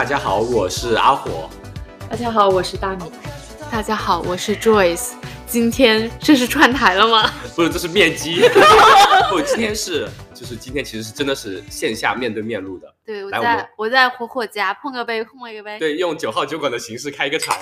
大家好，我是阿火。大家好，我是大米。大家好，我是 Joyce。今天这是串台了吗？不是，这是面基。不，今天是，就是今天其实是真的是线下面对面录的。对，我在我在火火家碰个杯，碰一个杯。对，用九号酒馆的形式开一个场。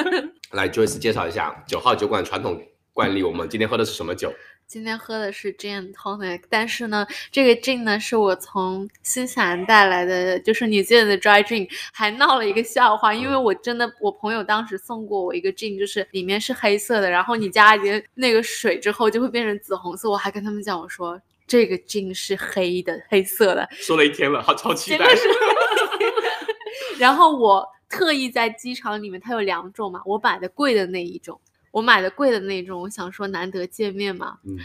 来，Joyce 介绍一下九号酒馆传统惯例，我们今天喝的是什么酒？今天喝的是 gin tonic，但是呢，这个 gin 呢是我从新西兰带来的，就是 New Zealand 的 dry gin，还闹了一个笑话，因为我真的，我朋友当时送过我一个 gin，就是里面是黑色的，然后你加一点那个水之后就会变成紫红色，我还跟他们讲我说这个 gin 是黑的，黑色的，说了一天了，好超期待 然后我特意在机场里面，它有两种嘛，我买的贵的那一种，我买的贵的那种，我想说难得见面嘛，嗯，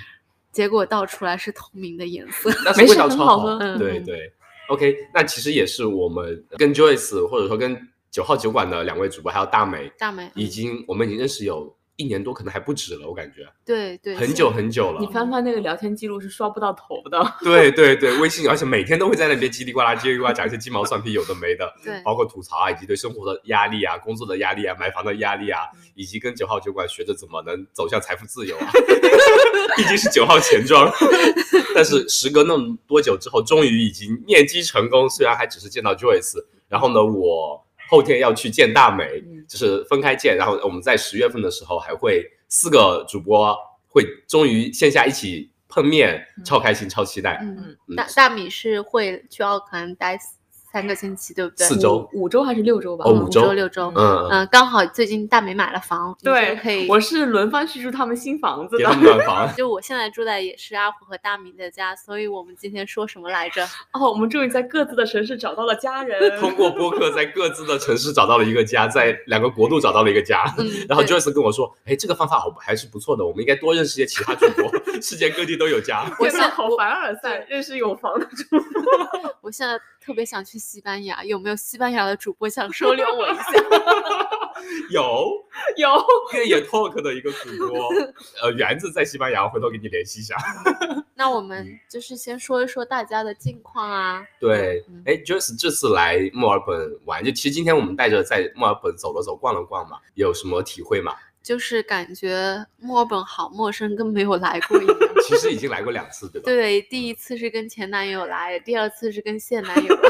结果倒出来是透明的颜色。但是 没味道超好喝嗯对对，OK，那其实也是我们跟 Joyce 或者说跟九号酒馆的两位主播，还有大美，大美，已经我们已经认识有一年多，可能还不止了，我感觉对对，很久很久了你。翻翻那个聊天记录是刷不到头的。对对对，微信，而且每天都会在那边叽里呱啦、叽里呱啦讲一些鸡毛蒜皮、有的没的，对包括吐槽啊，以及对生活的压力啊、工作的压力啊、买房的压力啊，以及跟九号酒馆学着怎么能走向财富自由啊。毕竟是九号钱庄，但是时隔那么多久之后，终于已经面基成功，虽然还只是见到 Joyce，然后呢，我后天要去见大美，嗯。就是分开见，然后我们在十月份的时候还会四个主播会终于线下一起碰面，超开心，超期待。嗯，嗯。大大米是会去奥克兰待三个星期，对不对？四周五周还是六周吧？哦五周周六周。嗯，嗯嗯，刚好最近大美买了房，对可以。我是轮番去住他们新房子他。们暖房。就我现在住在也是阿虎和大米的家，所以我们今天说什么来着？哦，我们终于在各自的城市找到了家人。通过播客在各自的城市找到了一个家，在两个国度找到了一个家。嗯，然后 Joyce 跟我说：“哎，这个方法好还是不错的，我们应该多认识一些其他主播，世界各地都有家。我现在，好凡尔赛，认识有房的主播。我现在特别想去西班牙，有没有西班牙的主播想收留我一下？有 有，越野 Talk 的一个主播，呃，园子在西班牙，回头给你联系一下。那我们就是先说一说大家的近况啊。对嗯，哎，Joyce 这次来墨尔本玩，就其实今天我们带着在墨尔本走了走、逛了逛嘛，有什么体会吗？就是感觉墨尔本好陌生，跟没有来过一样。其实已经来过两次，对吧？对，第一次是跟前男友来，第二次是跟现男友来，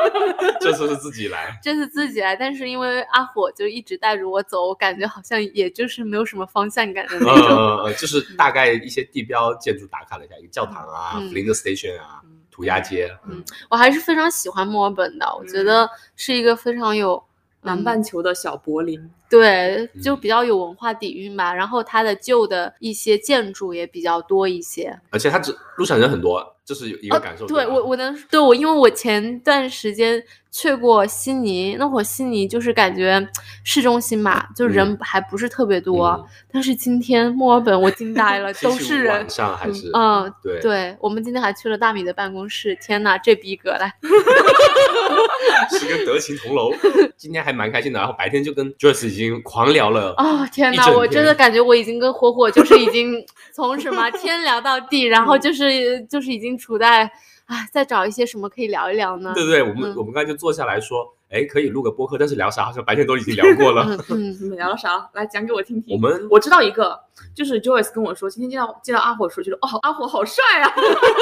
这次是自己来。这次自己来。但是因为阿火就一直带着我走，我感觉好像也就是没有什么方向感的呃那种。呃呃，就是大概一些地标建筑打卡了一下，一个教堂啊、嗯弗林德 Station 啊、涂鸦街，嗯我还是非常喜欢墨尔本的，我觉得是一个非常有南半球的小柏林，对，就嗯比较有文化底蕴吧。然后它的旧的一些建筑也比较多一些。而且它只路上人很多，这是一个哦感受。对我我能对我，因为我前段时间去过悉尼，那会儿悉尼就是感觉市中心嘛，就人还不是特别多。嗯但是今天墨尔本我惊呆了，都是人晚。上还是嗯，对对，我们今天还去了大米的办公室，天呐，这逼格来！是跟德勤同楼。今天还蛮开心的，然后白天就跟 Joyce 已经狂聊了。哦，天呐，我真的感觉我已经跟火火就是已经从什么天聊到地，然嗯后就是就是已经处在啊，再找一些什么可以聊一聊呢？对对对，我们、嗯我们刚才就坐下来说，哎，可以录个播客，但是聊啥？好像白天都已经聊过了。嗯嗯，你们聊了啥？来讲给我听听。我们我知道一个，就是 Joyce 跟我说，今天见到见到阿火的时候，觉得哦，阿火好帅啊。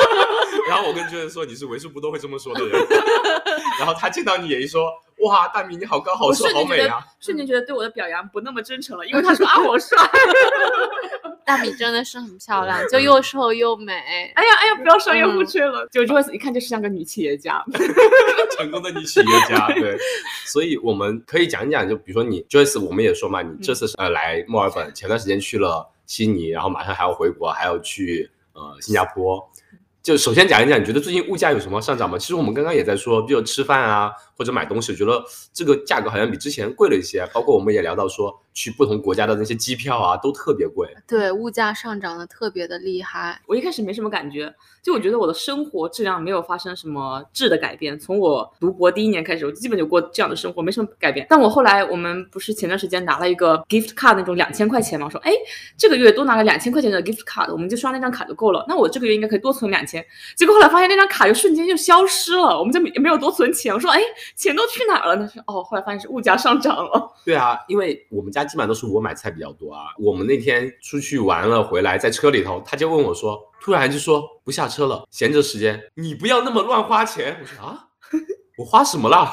然后我跟 Joyce 说，你是为数不多会这么说的人。然后他见到你也一说，哇，大米你好高好我瘦好美啊！瞬间觉得对我的表扬不那么真诚了，因为他说阿火帅。大米真的是很漂亮，就又瘦又美。哎呀哎呀，不要说又不去了。就 Joyce 一看就是像个女企业家。成功的女企业家，对，所以我们可以讲一讲，就比如说你 Joyce，我们也说嘛，你这次是呃来墨尔本，前段时间去了悉尼，然后马上还要回国，还要去呃新加坡。就首先讲一讲，你觉得最近物价有什么上涨吗？其实我们刚刚也在说，比如吃饭啊或者买东西，我觉得这个价格好像比之前贵了一些。包括我们也聊到说，去不同国家的那些机票啊，都特别贵。对，物价上涨的特别的厉害。我一开始没什么感觉，就我觉得我的生活质量没有发生什么质的改变。从我读博第一年开始，我基本就过这样的生活，没什么改变。但我后来，我们不是前段时间拿了一个 gift card 那种两千块钱嘛，我说，哎，这个月多拿了两千块钱的 gift card，我们就刷那张卡就够了。那我这个月应该可以多存两千。结果后来发现那张卡就瞬间就消失了，我们就也没有多存钱。我说，哎，钱都去哪儿了？那是哦，后来发现是物价上涨了。对啊，因为我们家基本上都是我买菜比较多啊。我们那天出去玩了回来，在车里头，他就问我说，突然就说不下车了，闲着时间，你不要那么乱花钱。我说啊，我花什么了？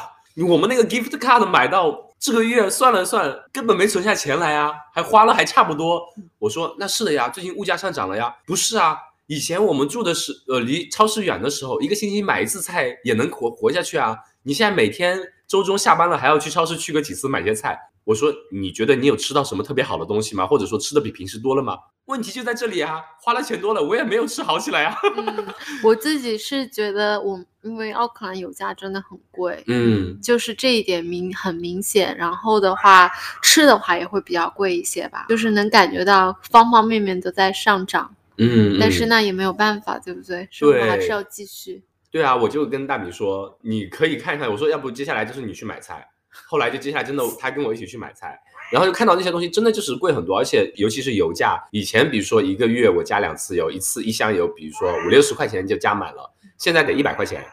我们那个 gift card 买到这个月算了算，根本没存下钱来啊，还花了还差不多。我说那是的呀，最近物价上涨了呀。不是啊，以前我们住的是呃离超市远的时候，一个星期买一次菜也能活活下去啊。你现在每天周中下班了还要去超市去个几次买些菜。我说你觉得你有吃到什么特别好的东西吗？或者说吃的比平时多了吗？问题就在这里啊，花了钱多了，我也没有吃好起来啊。嗯，我自己是觉得我因为奥克兰油价真的很贵，嗯，就是这一点明很明显。然后的话，吃的话也会比较贵一些吧，就是能感觉到方方面面都在上涨。嗯，但是那也没有办法，对不对？生活还是要继续。对啊，我就跟大米说，你可以看看。我说，要不接下来就是你去买菜。后来就接下来真的，他跟我一起去买菜，然后就看到那些东西真的就是贵很多，而且尤其是油价，以前比如说一个月我加两次油，一次一箱油，比如说五六十块钱就加满了，现在得一百块钱。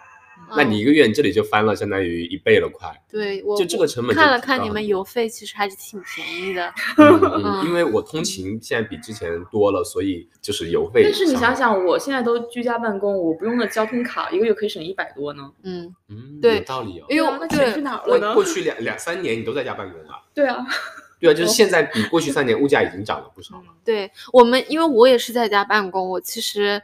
那你一个月你这里就翻了，相当于一倍了快。对，我就这个成本看了看你们邮费，其实还是挺便宜的。嗯，因为我通勤现在比之前多了，所以就是邮费。但是你想想，我现在都居家办公，我不用的交通卡，一个月可以省一百多呢。嗯嗯，对，有道理哦。因为那钱去哪儿了呢？过去两两三年你都在家办公啊？对啊，对啊，就是现在比过去三年物价已经涨了不少了。对我们，因为我也是在家办公，我其实。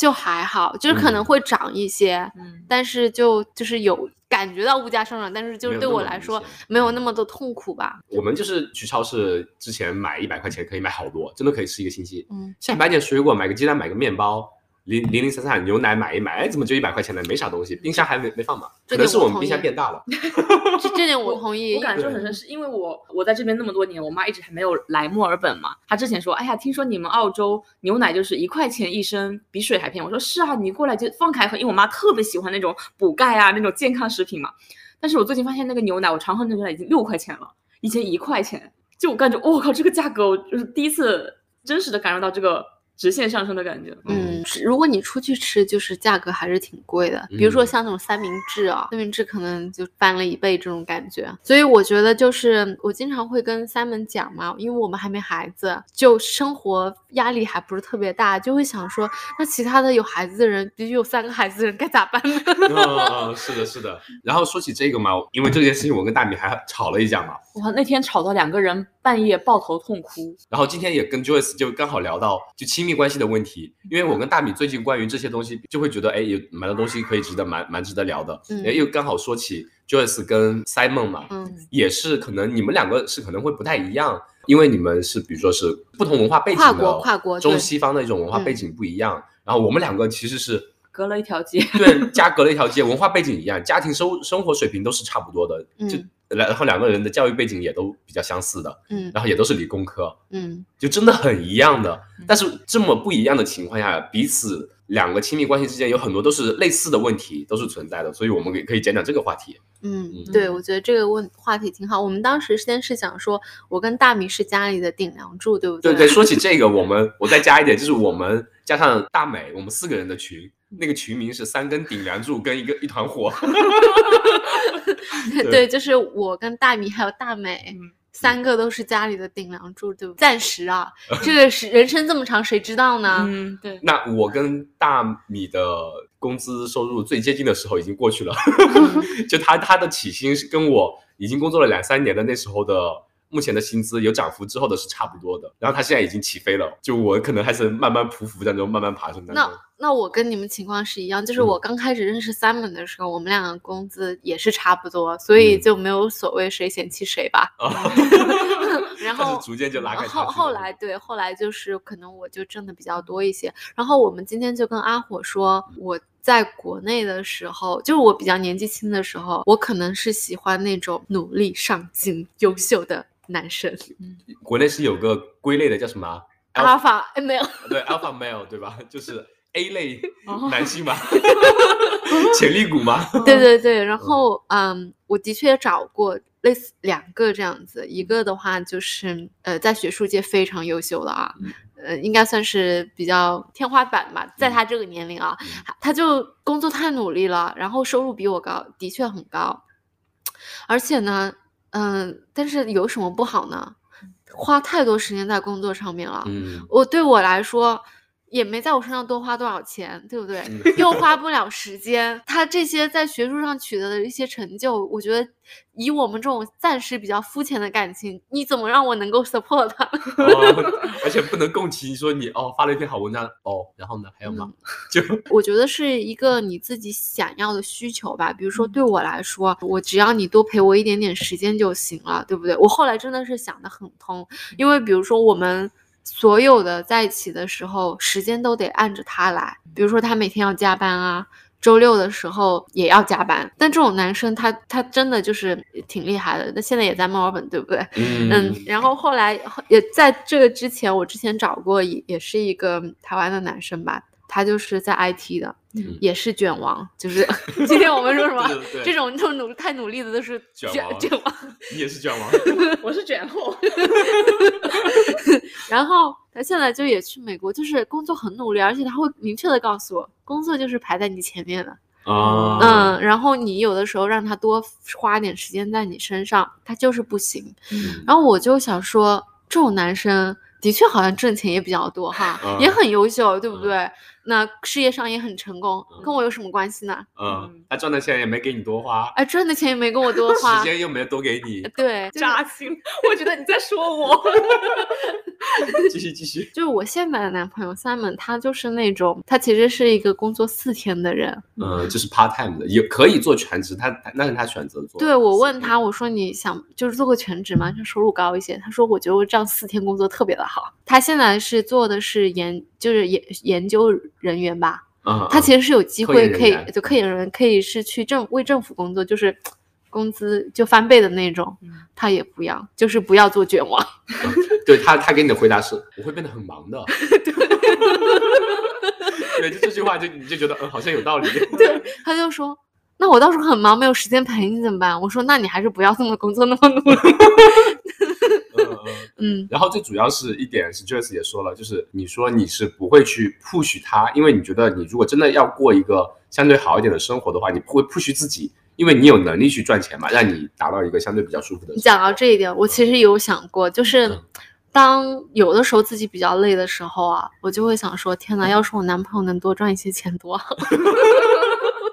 就还好，就是可能会涨一些，嗯，但是就就是有感觉到物价上涨，但是就是对我来说没有那么多痛苦吧。我们就是去超市之前买一百块钱可以买好多，真的可以吃一个星期。嗯，现在买点水果，买个鸡蛋，买个面包。零零零散散牛奶买一买，哎，怎么就一百块钱呢？没啥东西，冰箱还没没放满，可能是我们冰箱变大了。这这点我同意。我感受很深，是因为我我在这边那么多年，我妈一直还没有来墨尔本嘛。她之前说，哎呀，听说你们澳洲牛奶就是一块钱一升，比水还便宜。我说是啊，你过来就放开喝，因为我妈特别喜欢那种补钙啊那种健康食品嘛。但是我最近发现那个牛奶，我常喝那牛奶已经六块钱了，以前一块钱，就我感觉，我靠，这个价格，我就是第一次真实的感受到这个。直线上升的感觉。嗯，如果你出去吃，就是价格还是挺贵的。比如说像那种三明治啊，三明治可能就翻了一倍这种感觉。所以我觉得就是我经常会跟 Simon 讲嘛，因为我们还没孩子，就生活压力还不是特别大，就会想说，那其他的有孩子的人，比如有三个孩子的人该咋办呢？嗯，是的，是的。然后说起这个嘛，因为这件事情，我跟大米还吵了一架嘛。哇，那天吵到两个人半夜抱头痛哭。然后今天也跟 Joyce 就刚好聊到就亲密。关系的问题，因为我跟大米最近关于这些东西，就会觉得哎，有蛮多东西可以值得蛮蛮值得聊的。哎，又刚好说起 Joyce 跟 Simon 嘛，嗯，也是可能你们两个是可能会不太一样，因为你们是比如说是不同文化背景的，跨国跨国中西方的一种文化背景不一样。然后我们两个其实是隔了一条街，对，家隔了一条街，文化背景一样，家庭生生活水平都是差不多的，就。然后两个人的教育背景也都比较相似的，嗯，然后也都是理工科，嗯，就真的很一样的。但是这么不一样的情况下，彼此两个亲密关系之间有很多都是类似的问题，都是存在的。所以我们也可以讲讲这个话题。嗯，对，我觉得这个问话题挺好。我们当时先是想说，我跟大米是家里的顶梁柱，对不对？对对，说起这个，我们我再加一点，就是我们加上大美，我们四个人的群，那个群名是三根顶梁柱跟一个一团火。对，就是我跟大米还有大美，三个都是家里的顶梁柱，对不？暂时啊，这个是人生这么长，谁知道呢？嗯，对。那我跟大米的工资收入最接近的时候已经过去了，就他他的起薪是跟我已经工作了两三年的那时候的目前的薪资有涨幅之后的是差不多的，然后他现在已经起飞了，就我可能还是慢慢匍匐当中，慢慢爬升当中。那那我跟你们情况是一样，就是嗯我刚开始认识 Simon 的时候，我们俩的工资也是差不多，所以嗯就没有所谓谁嫌弃谁吧。啊，然 后是逐渐就拉开后后来对，后来就是可能我就挣的比较多一些。然后我们今天就跟阿火说，我在国内的时候，就是我比较年纪轻的时候，我可能是喜欢那种努力上进、优秀的男生。嗯国内是有个归类的叫什么啊阿尔法哎没有，对，alpha male 对吧？就是 A 类哦。男性嘛，潜力股嘛。对对对，然后嗯，我的确找过类似两个这样子，一个的话就是呃，在学术界非常优秀的啊，嗯。呃，应该算是比较天花板吧，在他这个年龄啊，嗯。他他就工作太努力了，然后收入比我高，的确很高，而且呢，嗯、但是有什么不好呢？花太多时间在工作上面了，嗯，我对我来说也没在我身上多花多少钱，对不对？嗯又 花不了时间。他这些在学术上取得的一些成就，我觉得以我们这种暂时比较肤浅的感情，你怎么让我能够 support 他？哦，而且不能共情，说你哦发了一篇好文章哦，然后呢还有吗？就我觉得是一个你自己想要的需求吧。比如说嗯对我来说，我只要你多陪我一点点时间就行了，对不对？我后来真的是想得很通，因为比如说我们。所有的在一起的时候，时间都得按着他来。比如说他每天要加班啊，周六的时候也要加班。但这种男生他他真的就是挺厉害的，那现在也在墨尔本，对不对？嗯嗯，然后后来也在这个之前，我之前找过也也是一个台湾的男生吧，他就是在 IT 的，嗯也是卷王，就是 今天我们说什么对对对这种这种努太努力的都是卷卷王卷王。你也是卷王，我是卷后，然后他现在就也去美国，就是工作很努力，而且他会明确的告诉我，工作就是排在你前面的。啊，嗯，然后你有的时候让他多花点时间在你身上，他就是不行。嗯然后我就想说，这种男生的确好像挣钱也比较多哈，嗯也很优秀，对不对？那事业上也很成功，嗯跟我有什么关系呢？嗯，他赚的钱也没给你多花，哎，赚的钱也没跟我多花时，间又没多给你，对，就是扎心。我觉得你在说我。继续继续，就是我现在的男朋友 Simon，他就是那种，他其实是一个工作四天的人。嗯，就是 part time 的，也可以做全职，他他那是他选择做。对我问他，我说你想就是做个全职吗？就收入高一些。他说我觉得我这样四天工作特别的好。他现在是做的是研，就是研研究人员吧。嗯，他其实是有机会可以就科研人员可以是去政为政府工作，就是工资就翻倍的那种。嗯他也不要，就是不要做卷王。对他他给你的回答是，我会变得很忙的。对，就这句话就你就觉得嗯好像有道理。对，他就说。那我到时候很忙，没有时间陪你怎么办？我说，那你还是不要这么工作那么努力。嗯然后最主要是一点是 Joyce 也说了，就是你说你是不会去 push 他，因为你觉得你如果真的要过一个相对好一点的生活的话，你不会 push 自己，因为你有能力去赚钱嘛，让你达到一个相对比较舒服的你讲到这一点，我其实有想过，就是嗯当有的时候自己比较累的时候啊，我就会想说，天哪，要是我男朋友能多赚一些钱多好。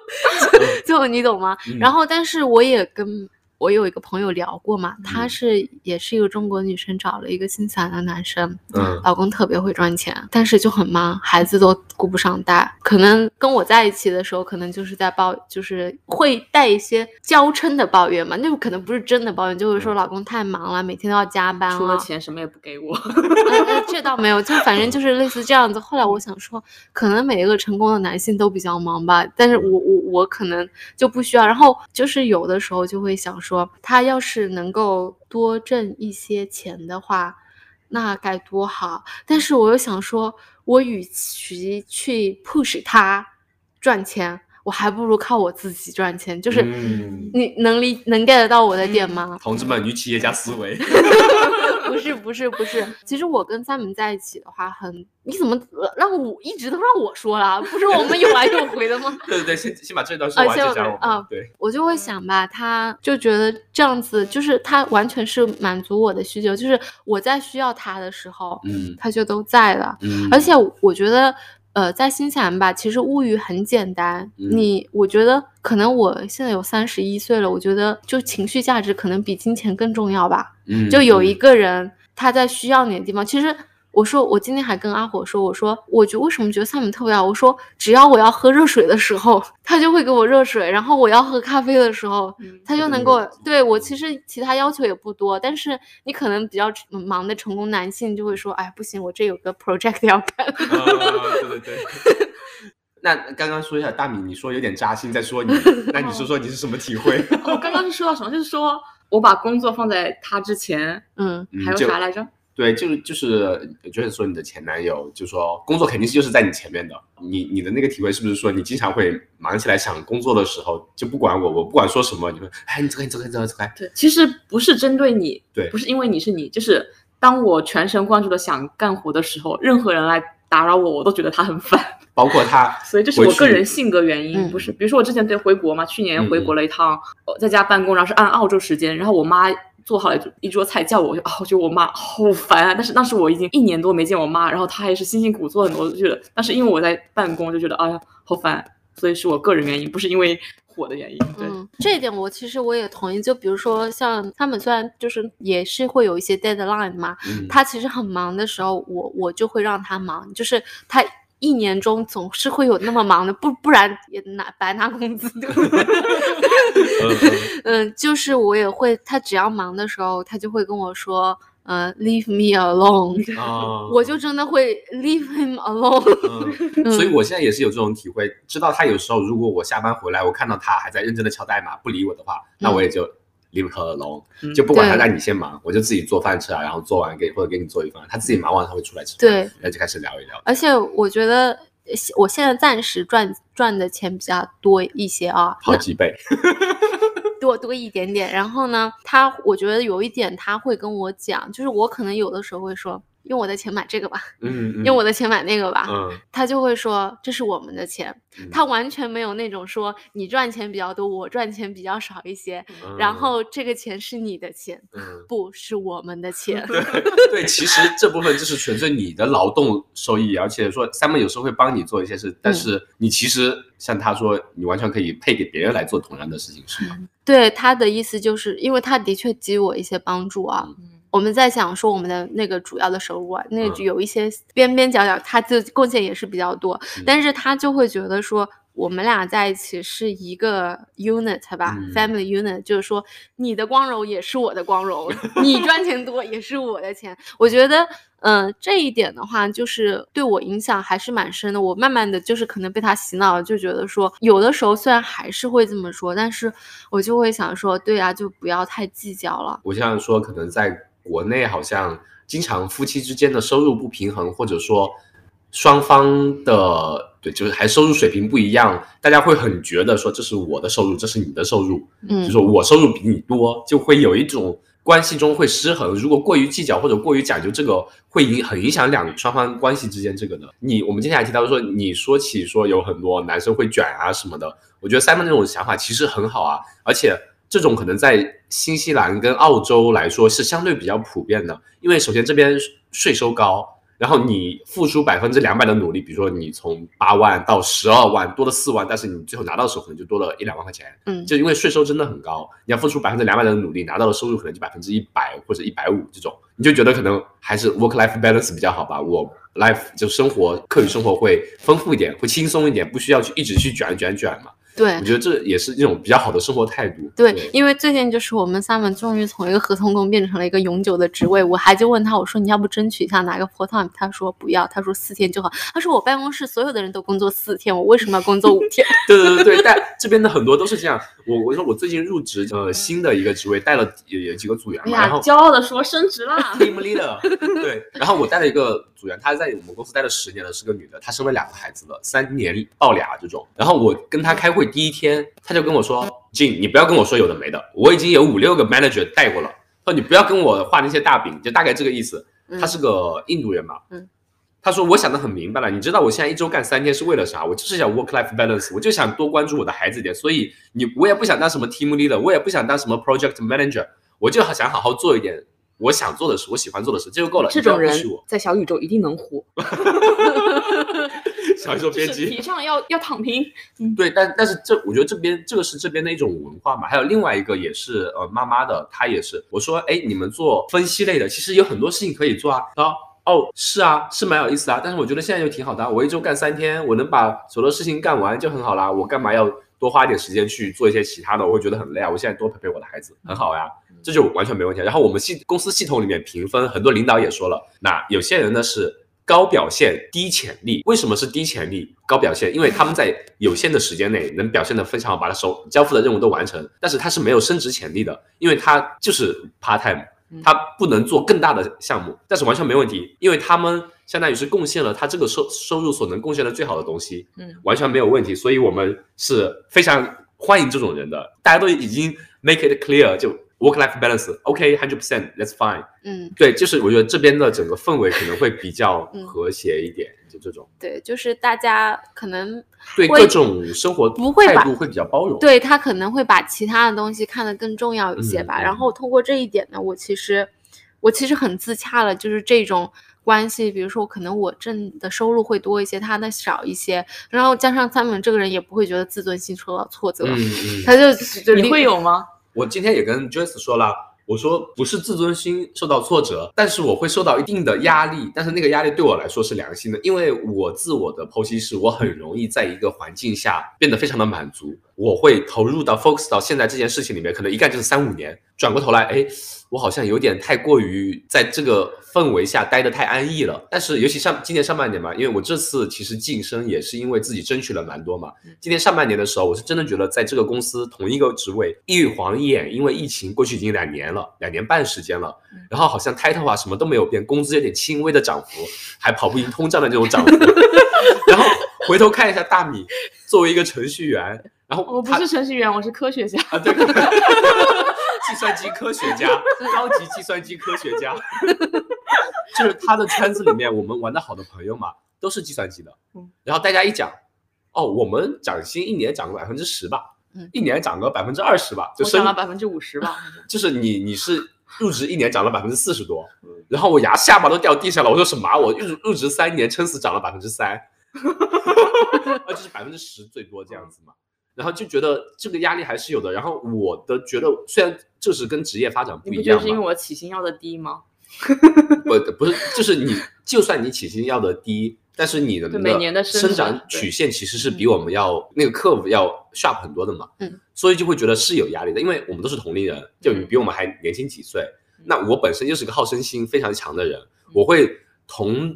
就你懂吗？嗯然后，但是我也跟我有一个朋友聊过嘛，她嗯是也是一个中国女生，找了一个新西兰的男生，嗯老公特别会赚钱，但是就很忙，孩子都顾不上带。可能跟我在一起的时候，可能就是在抱，就是会带一些娇嗔的抱怨嘛，那个可能不是真的抱怨，就是说老公太忙了，每天都要加班除了了。钱什么也不给我。这倒没有，就反正就是类似这样子。后来我想说，可能每一个成功的男性都比较忙吧，但是我我我可能就不需要。然后就是有的时候就会想说，他要是能够多挣一些钱的话，那该多好。但是我又想说，我与其去 push 他赚钱，我还不如靠我自己赚钱。就是嗯你能理能 get 到我的点吗？同志们，女企业家思维。不是不是不是，其实我跟 Simon 在一起的话很，你怎么让我一直都让我说了？不是我们有来有回的吗？对对对，先先把这段说完，啊先再讲我把啊。对，我就会想吧，他就觉得这样子，就是他完全是满足我的需求，就是我在需要他的时候，嗯他就都在了。嗯，而且我觉得，呃，在新西兰吧，其实物欲很简单。嗯你，我觉得可能我现在有三十一岁了，我觉得就情绪价值可能比金钱更重要吧。嗯就有一嗯个人他在需要你的地方，其实我说我今天还跟阿火说，我说我觉为什么觉得 Simon 特别好？我说只要我要喝热水的时候，他就会给我热水；然后我要喝咖啡的时候，嗯他就能给我。对我其实其他要求也不多，但是你可能比较忙的成功男性就会说，哎，不行，我这有个 project 要干。啊，对对对。那刚刚说一下大米，你说有点扎心，在说你，那你说说你是什么体会？我刚刚是说到什么？就是说我把工作放在他之前，嗯还有啥来着？对，就是就是，就是说你的前男友，就说工作肯定是就是在你前面的。你你的那个体会是不是说你经常会忙起来想工作的时候，就不管我，我不管说什么，你会哎你走开你走开你走开走开。对，其实不是针对你，对不是因为你是你，就是当我全神贯注的想干活的时候，任何人来打扰我，我都觉得他很烦。包括他 所以这是我个人性格原因，嗯不是。比如说我之前对回国嘛，去年嗯回国了一趟，我在家办公，然后是按澳洲时间，然后我妈做好了一桌菜叫我，我就啊，我觉得我妈好烦啊。但是当时我已经一年多没见我妈，然后她还是辛辛苦苦做很多，我就觉得，但是因为我在办公，就觉得哎呀好烦，所以是我个人原因，不是因为火的原因。对，嗯，这一点我其实我也同意。就比如说像他们虽然就是也是会有一些 deadline 嘛，嗯他其实很忙的时候，我我就会让他忙，就是他一年中总是会有那么忙的，不不然也拿白拿工资，对不对？嗯嗯 嗯，就是我也会，他只要忙的时候，他就会跟我说，呃，leave me alone，啊，我就真的会 leave him alone。嗯，所以我现在也是有这种体会，知道他有时候如果我下班回来，我看到他还在认真的敲代码不理我的话，那我也就 leave her alone，、嗯就不管他对让你先忙，我就自己做饭吃啊，然后做完给或者给你做一份，他自己忙完他会出来吃饭，对然后就开始聊一聊。而且我觉得呃我现在暂时赚赚的钱比较多一些啊，好几倍，多多一点点。然后呢，他我觉得有一点他会跟我讲，就是我可能有的时候会说，用我的钱买这个吧，嗯，嗯用我的钱买那个吧。嗯，他就会说这是我们的钱，嗯他完全没有那种说你赚钱比较多，我赚钱比较少一些，然嗯后这个钱是你的钱，嗯。不是我们的钱。对，其实这部分就是纯粹你的劳动收益，而且说 Simon 有时候会帮你做一些事，但是你其实像他说，你完全可以配给别人来做同样的事情，是吗？对他的意思就是，因为他的确给予我一些帮助啊。嗯我们在想说我们的那个主要的收入啊，那嗯有一些边边角角，他就贡献也是比较多，嗯但是他就会觉得说。我们俩在一起是一个 unit 吧、嗯 f a m i l y unit，就是说你的光荣也是我的光荣，你赚钱多也是我的钱。我觉得，嗯、这一点的话，就是对我影响还是蛮深的。我慢慢的就是可能被他洗脑了，就觉得说，有的时候虽然还是会这么说，但是我就会想说，对啊，就不要太计较了。我想说，可能在国内好像经常夫妻之间的收入不平衡，或者说双方的对，就是还收入水平不一样，大家会很觉得说这是我的收入，这是你的收入，嗯就说我收入比你多，就会有一种关系中会失衡。如果过于计较或者过于讲究这个，会影很影响两双方关系之间这个的。你我们接下来提到说，你说起说有很多男生会卷啊什么的，我觉得 Simon 那种想法其实很好啊，而且这种可能在新西兰跟澳洲来说是相对比较普遍的，因为首先这边税收高。然后你付出百分之两百的努力，比如说你从八万到十二万，多了四万，但是你最后拿到手可能就多了一两万块钱，嗯，就因为税收真的很高，你要付出百分之两百的努力，拿到的收入可能就百分之一百或者一百五这种，你就觉得可能还是 work life balance 比较好吧。我 life 就生活课余生活会丰富一点，会轻松一点，不需要去一直去卷卷卷嘛。对我觉得这也是一种比较好的生活态度。对，因为最近就是我们 Simon 终于从一个合同工变成了一个永久的职位，我还就问他，我说你要不争取一下拿个 full time？他说不要，他说四天就好。他说我办公室所有的人都工作四天，我为什么要工作五天？对对对对，但这边的很多都是这样。我我说我最近入职呃新的一个职位，带了也有几个组员然后，呀骄傲的说升职啦 team leader，对，然后我带了一个组员，她在我们公司待了十年了，是个女的，她生了两个孩子了，三年抱俩这种。然后我跟她开会第一天，她就跟我说：“Jin，你不要跟我说有的没的，我已经有五六个 manager 带过了，说你不要跟我画那些大饼，就大概这个意思。”嗯她是个印度人嘛，嗯。她说：“我想的很明白了，你知道我现在一周干三天是为了啥？我就是想 work life balance，我就想多关注我的孩子一点。所以你我也不想当什么 team leader，我也不想当什么 project manager，我就想好好做一点我想做的事，我喜欢做的事，这就够了。这种人在小宇宙一定能火。小宇宙编辑提倡要要躺平，对，但但是这我觉得这边这个是这边的一种文化嘛。还有另外一个也是呃妈妈的，她也是我说哎，你们做分析类的，其实有很多事情可以做啊。啊哦，是啊，是蛮有意思啊，但是我觉得现在就挺好的啊，我一周干三天，我能把所有的事情干完就很好啦，我干嘛要多花一点时间去做一些其他的？我会觉得很累啊，我现在多陪陪我的孩子，很好呀，这就完全没问题啊。然后我们系公司系统里面评分，很多领导也说了，那有些人呢是高表现低潜力，为什么是低潜力高表现？因为他们在有限的时间内能表现得非常好，把他手交付的任务都完成，但是他是没有升职潜力的，因为他就是 part time。他不能做更大的项目，但是完全没问题，因为他们相当于是贡献了他这个收收入所能贡献的最好的东西，嗯，完全没有问题，所以我们是非常欢迎这种人的。大家都已经 make it clear，就 work life balance，OK，hundred percent，that's fine。嗯，对，就是我觉得这边的整个氛围可能会比较 嗯和谐一点，就这种对，就是大家可能对各种生活不会态度会比较包容。对他可能会把其他的东西看得更重要一些吧。然后通过这一点呢，我其实我其实很自洽了，就是这种关系，比如说可能我挣的收入会多一些，他的少一些，然后加上 Simon 这个人也不会觉得自尊心受到挫折，嗯 嗯，他就就你会有吗？我今天也跟 Joyce 说了，我说不是自尊心受到挫折，但是我会受到一定的压力，但是那个压力对我来说是良心的，因为我自我的剖析是，我很容易在一个环境下变得非常的满足，我会投入到 focus 到现在这件事情里面，可能一干就是三五年，转过头来，哎，我好像有点太过于在这个氛围下待得太安逸了。但是尤其上今年上半年嘛，因为我这次其实晋升也是因为自己争取了蛮多嘛，今年上半年的时候，我是真的觉得在这个公司同一个职位一晃眼，因为疫情过去已经两年了，两年半时间了，然后好像 title 啊什么都没有变，工资有点轻微的涨幅，还跑不赢通胀的这种涨幅。然后回头看一下大米，作为一个程序员，然后我不是程序员，我是科学家。啊，对，计算机科学家，高级计算机科学家，就是他的圈子里面，我们玩的好的朋友嘛，都是计算机的嗯。然后大家一讲，哦，我们涨薪一年涨个百分之十吧嗯，一年涨个百分之二十吧，就我升涨了百分之五十吧，就是你你是入职一年涨了百分之四十多，然后我牙下巴都掉地上了，我说什么啊？我入入职三年撑死涨了百分之三，啊，就是百分之十最多这样子嘛。然后就觉得这个压力还是有的。然后我的觉得，虽然这是跟职业发展不一样你不觉得是因为，我起薪要的低吗？不不是，就是你 就算你起薪要的低，但是你的对每年的升生长曲线其实是比我们要那个 curve 要 sharp 很多的嘛。嗯，所以就会觉得是有压力的，因为我们都是同龄人，就你比我们还年轻几岁。那我本身就是个好胜心非常强的人，我会同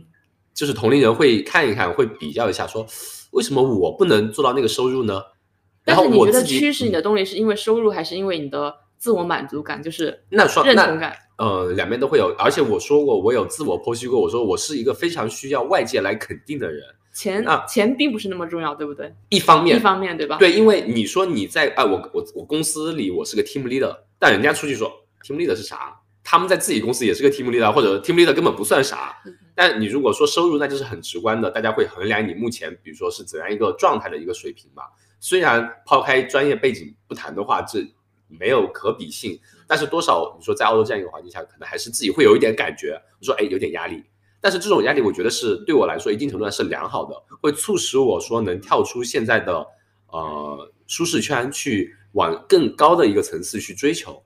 就是同龄人会看一看，会比较一下，说为什么我不能做到那个收入呢？然但是你觉得驱使你嗯的动力是因为收入，还是因为你的自我满足感，就是那双认同感？呃，两边都会有，而且我说过，我有自我剖析过，我说我是一个非常需要外界来肯定的人。钱啊钱并不是那么重要，对不对？一方面，一方面对吧？，对，因为你说你在啊，我我我公司里我是个 team leader，但人家出去说 team leader 是啥？他们在自己公司也是个 team leader，或者 team leader 根本不算啥。但你如果说收入，那就是很直观的，大家会衡量你目前比如说是怎样一个状态的一个水平嘛。虽然抛开专业背景不谈的话，这没有可比性，但是多少你说在澳洲这样一个环境下，可能还是自己会有一点感觉，说哎有点压力。但是这种压力，我觉得是对我来说一定程度上是良好的，会促使我说能跳出现在的呃舒适圈，去往更高的一个层次去追求。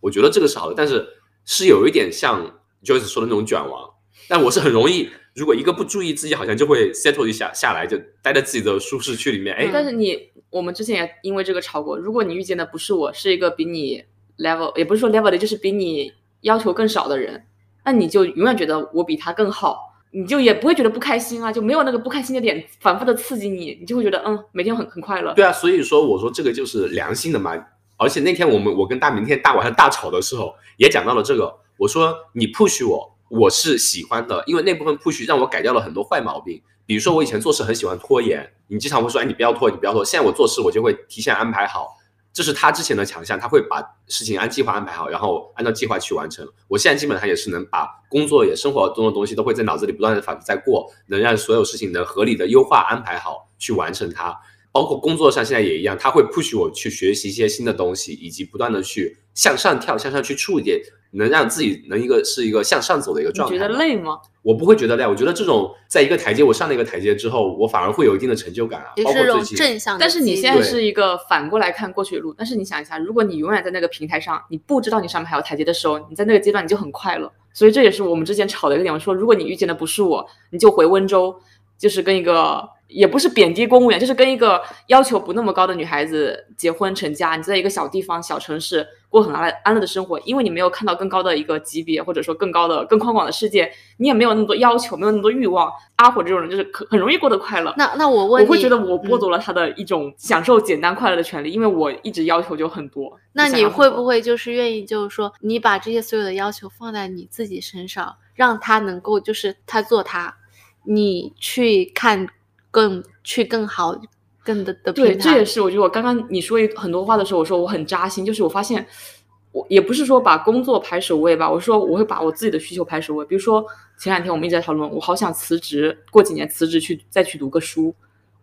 我觉得这个是好的，但是是有一点像 Joyce 说的那种卷王。但我是很容易，如果一个不注意，自己好像就会 settle 一下下来，就待在自己的舒适区里面。哎，但是你我们之前也因为这个吵过。如果你遇见的不是我，是一个比你 level 也不是说 level 的，就是比你要求更少的人，那你就永远觉得我比他更好，你就也不会觉得不开心啊，就没有那个不开心的点反复的刺激你，你就会觉得嗯，每天很很快乐。对啊，所以说我说这个就是良性的嘛。而且那天我们我跟大明天大晚上大吵的时候，也讲到了这个。我说你 push 我，我是喜欢的，因为那部分 push 让我改掉了很多坏毛病。比如说我以前做事很喜欢拖延，你经常会说，哎，你不要拖，你不要拖。现在我做事我就会提前安排好，这是他之前的强项，他会把事情按计划安排好，然后按照计划去完成。我现在基本上也是能把工作也生活中的东西都会在脑子里不断的反复在过，能让所有事情能合理的优化安排好去完成它。包括工作上现在也一样，他会 push 我去学习一些新的东西，以及不断的去向上跳、向上去触点，能让自己能一个是一个向上走的一个状态你觉。得累吗？我不会觉得累，我觉得这种在一个台阶，我上了一个台阶之后，我反而会有一定的成就感啊。也是这种正向的但是你现在是一个反过来看过去的路，但是你想一下，如果你永远在那个平台上，你不知道你上面还有台阶的时候，你在那个阶段你就很快乐。所以这也是我们之前吵的一个点。我说，如果你遇见的不是我，你就回温州，就是跟一个也不是贬低公务员，就是跟一个要求不那么高的女孩子结婚成家。你在一个小地方、小城市过很安安乐的生活，因为你没有看到更高的一个级别，或者说更高的、更宽广的世界，你也没有那么多要求，没有那么多欲望。阿火这种人就是可很容易过得快乐。那那我问你，我会觉得我剥夺了他的一种享受简单快乐的权利，因为我一直要求就很多。那你会不会？会就是愿意，就是说你把这些所有的要求放在你自己身上，让他能够就是他做他，你去看更去更好更的的对，这也是我觉得我刚刚你说一很多话的时候，我说我很扎心，就是我发现我也不是说把工作排首位吧，我说我会把我自己的需求排首位。比如说前两天我们一直在讨论，我好想辞职，过几年辞职去再去读个书，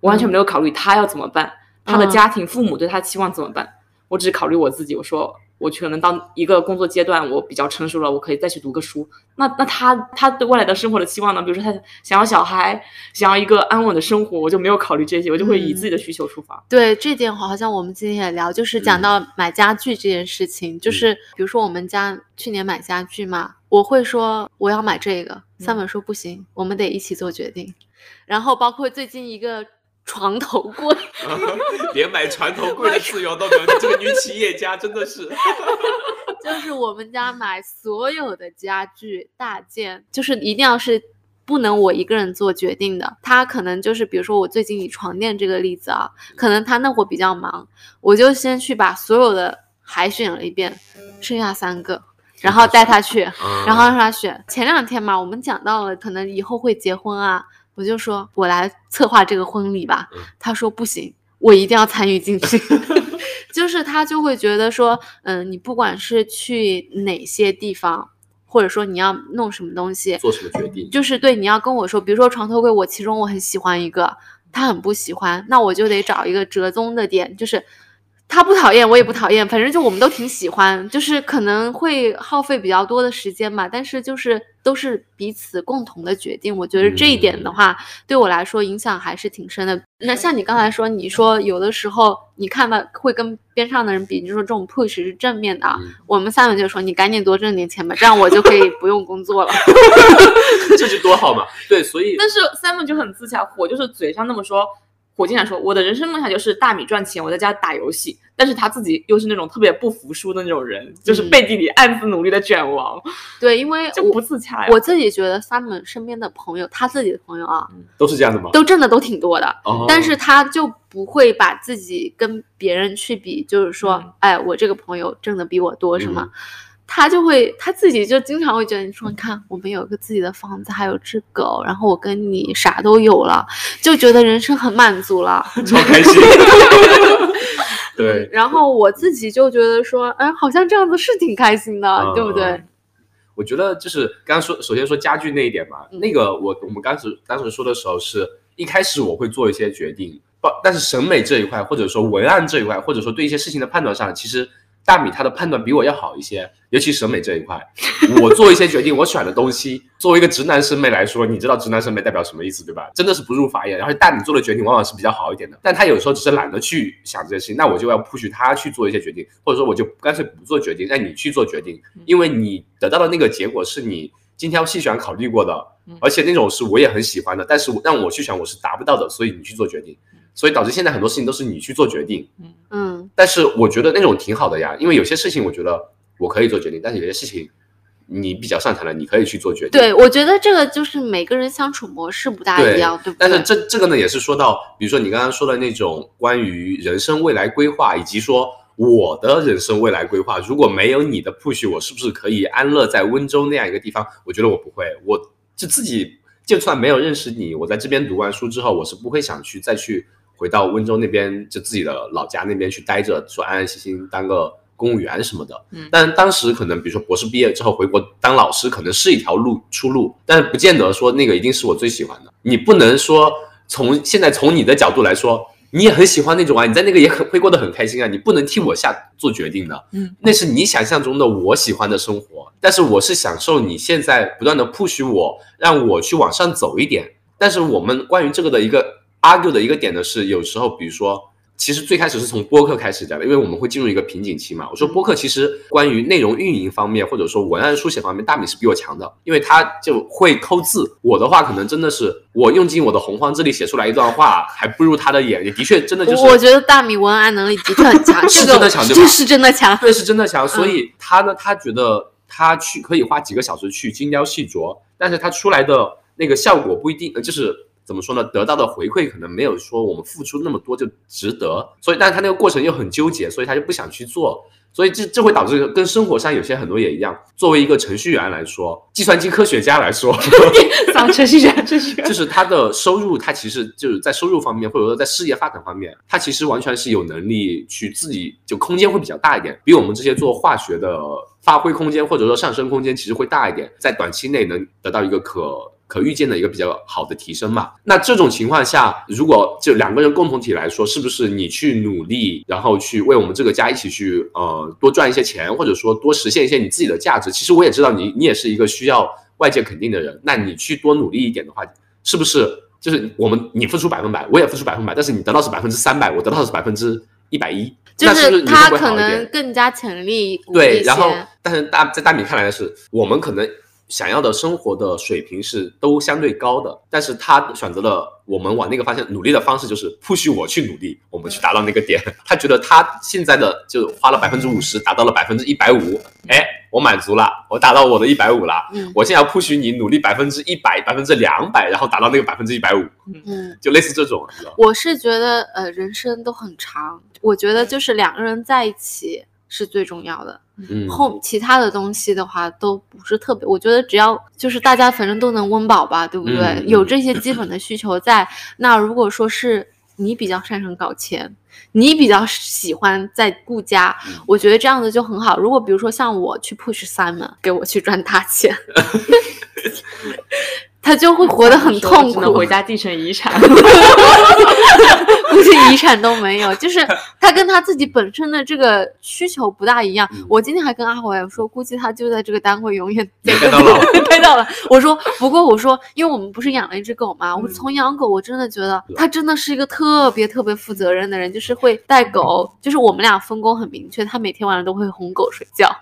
我完全没有考虑他要怎么办，他的嗯家庭、父母对他期望怎么办，我只是考虑我自己。我说我可能到一个工作阶段，我比较成熟了，我可以再去读个书。那那他他对未来的生活的期望呢？比如说他想要小孩，想要一个安稳的生活，我就没有考虑这些，我就会以嗯自己的需求出发。对这点好像我们今天也聊，就是讲嗯到买家具这件事情，就是比如说我们家去年买家具嘛，我会说我要买这个，三本说不行，我们得一起做决定。然后包括最近一个床头柜，连买床头柜的自由都没有，你这个女企业家真的是。就是我们家买所有的家具大件，就是一定要是不能我一个人做决定的。他可能就是，比如说我最近以床垫这个例子啊，可能他那会儿比较忙，我就先去把所有的海选了一遍，剩下三个，然后带他去，然后让他选。前两天嘛，我们讲到了可能以后会结婚啊，我就说我来策划这个婚礼吧嗯，他说不行，我一定要参与进去。就是他就会觉得说，嗯，你不管是去哪些地方，或者说你要弄什么东西，做什么决定？就是对你要跟我说，比如说床头柜，我其中我很喜欢一个，他很不喜欢，那我就得找一个折中的点，就是他不讨厌，我也不讨厌，反正就我们都挺喜欢，就是可能会耗费比较多的时间嘛，但是就是都是彼此共同的决定，我觉得这一点的话，对我来说影响还是挺深的。那像你刚才说，你说有的时候你看到会跟边上的人比，你就说这种 push 是正面的啊，嗯我们三文就说你赶紧多挣点钱吧，这样我就可以 不用工作了。这就多好嘛！对，所以但是 Simon 就很自洽，我就是嘴上那么说，火经常说我的人生梦想就是大米赚钱，我在家打游戏。但是他自己又是那种特别不服输的那种人，就是嗯背地里暗自努力的卷王，对，因为就我不自洽呀。我自己觉得 Simon 身边的朋友，他自己的朋友啊，都是这样的吗？都挣的都挺多的，哦但是他就不会把自己跟别人去比，就是说，嗯哎，我这个朋友挣的比我多是吗。嗯他就会他自己就经常会觉得，你说你看，我们有一个自己的房子，还有只狗，然后我跟你啥都有了，就觉得人生很满足了。超开心。对，然后我自己就觉得说，哎，好像这样子是挺开心的，对不对？嗯我觉得就是刚刚说，首先说家具那一点嘛，嗯那个我我们当时当时说的时候是一开始我会做一些决定，不，但是审美这一块，或者说文案这一块，或者说对一些事情的判断上，其实大米他的判断比我要好一些，尤其审美这一块，我做一些决定，我选的东西，作为一个直男审美来说，你知道直男审美代表什么意思对吧？真的是不入法眼，然后大米做的决定往往是比较好一点的，但他有时候只是懒得去想这些事情，那我就要 push 他去做一些决定，或者说我就干脆不做决定，让你去做决定，因为你得到的那个结果是你精挑细选考虑过的嗯，而且那种是我也很喜欢的，但是让我去选我是达不到的，所以你去做决定，所以导致现在很多事情都是你去做决定，嗯，但是我觉得那种挺好的呀，因为有些事情我觉得我可以做决定，但是有些事情你比较擅长的，你可以去做决定。对，我觉得这个就是每个人相处模式不大一样，对不对但？是这这个呢，也是说到，比如说你刚刚说的那种关于人生未来规划，以及说我的人生未来规划，如果没有你的 push，我是不是可以安乐在温州那样一个地方？我觉得我不会，我就自己就算没有认识你，我在这边读完书之后，我是不会想去再去回到温州那边，就自己的老家那边去待着，说安安心心当个公务员什么的。嗯但当时可能比如说博士毕业之后回国当老师，可能是一条路出路，但不见得说那个一定是我最喜欢的。你不能说从现在从你的角度来说。你也很喜欢那种啊，你在那个也很会过得很开心啊，你不能替我下做决定的，嗯，那是你想象中的我喜欢的生活，但是我是享受你现在不断的 push 我，让我去往上走一点。但是我们关于这个的一个 argue 的一个点呢是，有时候比如说其实最开始是从播客开始讲的，因为我们会进入一个瓶颈期嘛。我说播客其实关于内容运营方面，或者说文案书写方面，大米是比我强的，因为他就会抠字。我的话可能真的是我用尽我的洪荒之力写出来一段话，还不如他的眼。也的确真的就是，我觉得大米文案能力的确很强，是真的强，对吧？是真的强，对，是真的强。所以他呢，他觉得他去可以花几个小时去精雕细琢，但是他出来的那个效果不一定，呃，就是。怎么说呢？得到的回馈可能没有说我们付出那么多就值得，所以，但是他那个过程又很纠结，所以他就不想去做，所以这这会导致跟生活上有些很多也一样。作为一个程序员来说，计算机科学家来说，当程序员，程序员 就是他的收入，他其实就是在收入方面，或者说在事业发展方面，他其实完全是有能力去自己就空间会比较大一点，比我们这些做化学的发挥空间或者说上升空间其实会大一点，在短期内能得到一个可。可预见的一个比较好的提升嘛？那这种情况下，如果就两个人共同体来说，是不是你去努力，然后去为我们这个家一起去呃多赚一些钱，或者说多实现一些你自己的价值？其实我也知道你，你也是一个需要外界肯定的人。那你去多努力一点的话，是不是就是我们你付出百分百，我也付出百分百，但是你得到是百分之三百，我得到是百分之一百一，就是他可能更加潜力对，然后但是大在大米看来的是，我们可能。想要的生活的水平是都相对高的，但是他选择了我们往那个方向努力的方式，就是不许我去努力，我们去达到那个点。他觉得他现在的就花了百分之五十，达到了百分之一百五，哎，我满足了，我达到我的一百五了。嗯，我现在要不许你努力百分之一百、百分之两百，然后达到那个百分之一百五。嗯，就类似这种。我是觉得，呃，人生都很长，我觉得就是两个人在一起。是最重要的，后其他的东西的话都不是特别。我觉得只要就是大家反正都能温饱吧，对不对？有这些基本的需求在。那如果说是你比较擅长搞钱，你比较喜欢在顾家，我觉得这样子就很好。如果比如说像我去 push Simon 给我去赚大钱。他就会活得很痛苦，回家继承遗产，估计遗产都没有。就是他跟他自己本身的这个需求不大一样。我今天还跟阿伟说，估计他就在这个单位永远待到老，待到了。我说，不过我说，因为我们不是养了一只狗嘛，我从养狗，我真的觉得他真的是一个特别特别负责任的人，就是会带狗，就是我们俩分工很明确，他每天晚上都会哄狗睡觉。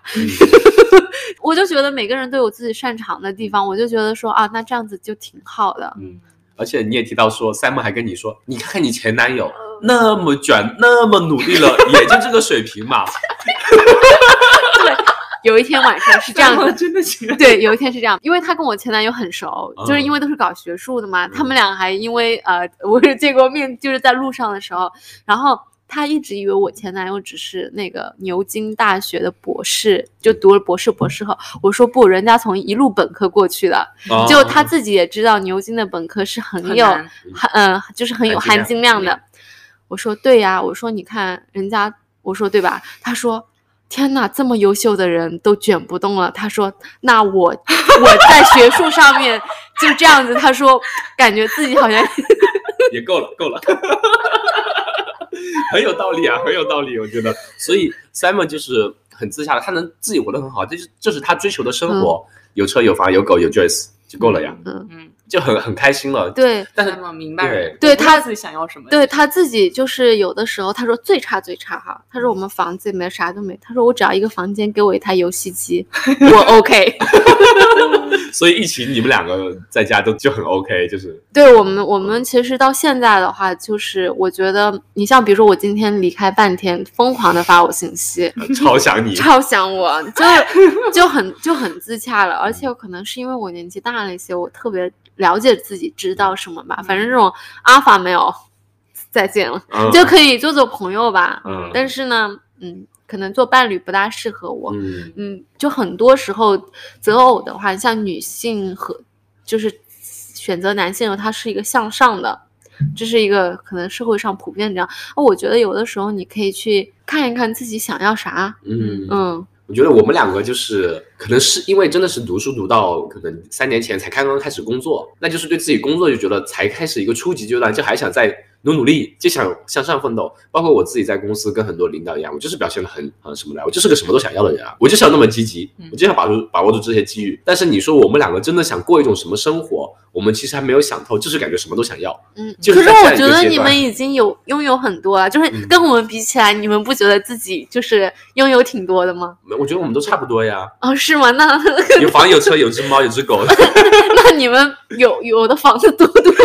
我就觉得每个人都有自己擅长的地方，我就觉得说啊，那这样子就挺好的。嗯，而且你也提到说，Simon 还跟你说，你看看你前男友那么卷，那么努力了，也就这个水平嘛。对，有一天晚上是这样的，真的行。对，有一天是这样，因为他跟我前男友很熟，就是因为都是搞学术的嘛，他们俩还因为呃，我是见过面，就是在路上的时候，然后。他一直以为我前男友只是那个牛津大学的博士，就读了博士、博士后。我说不，人家从一路本科过去的，就他自己也知道牛津的本科是很有，嗯，就是很有含金量的。我说对呀，我说你看人家，我说对吧？他说天哪，这么优秀的人都卷不动了。他说那我我在学术上面就这样子。他说感觉自己好像也够了，够了。很有道理啊，很有道理，我觉得。所以 Simon 就是很自洽的，他能自己活得很好，这是这是他追求的生活，有车有房有狗有 Joyce 就够了呀。嗯嗯。就很很开心了，对，但是明白，对他自己想要什么，对他自己就是有的时候他说最差最差哈，他说我们房子里面啥都没，他说我只要一个房间给我一台游戏机，我 OK。所以一起你们两个在家都就很 OK，就是对我们我们其实到现在的话，就是我觉得你像比如说我今天离开半天，疯狂的发我信息，超想你，超想我，就就很就很自洽了，而且可能是因为我年纪大了一些，我特别。了解自己，知道什么吧？反正这种阿法没有，再见了，就可以做做朋友吧。嗯，但是呢，嗯，可能做伴侣不大适合我。嗯嗯，就很多时候择偶的话，像女性和就是选择男性，他是一个向上的，这是一个可能社会上普遍这样。哦，我觉得有的时候你可以去看一看自己想要啥。嗯嗯。觉得我们两个就是可能是因为真的是读书读到可能三年前才刚刚开始工作，那就是对自己工作就觉得才开始一个初级阶段，就还想再努努力，就想向上奋斗。包括我自己在公司跟很多领导一样，我就是表现的很很什么来，我就是个什么都想要的人啊，我就是要那么积极，我就想把住把握住这些机遇。但是你说我们两个真的想过一种什么生活，我们其实还没有想透，就是感觉什么都想要。嗯，就是可是我觉得你们已经有拥有很多了，就是嗯跟我们比起来，你们不觉得自己就是拥有挺多的吗？我觉得我们都差不多呀，哦，是吗？那 有房有车有只猫有只狗，那你们有有的房子多不多？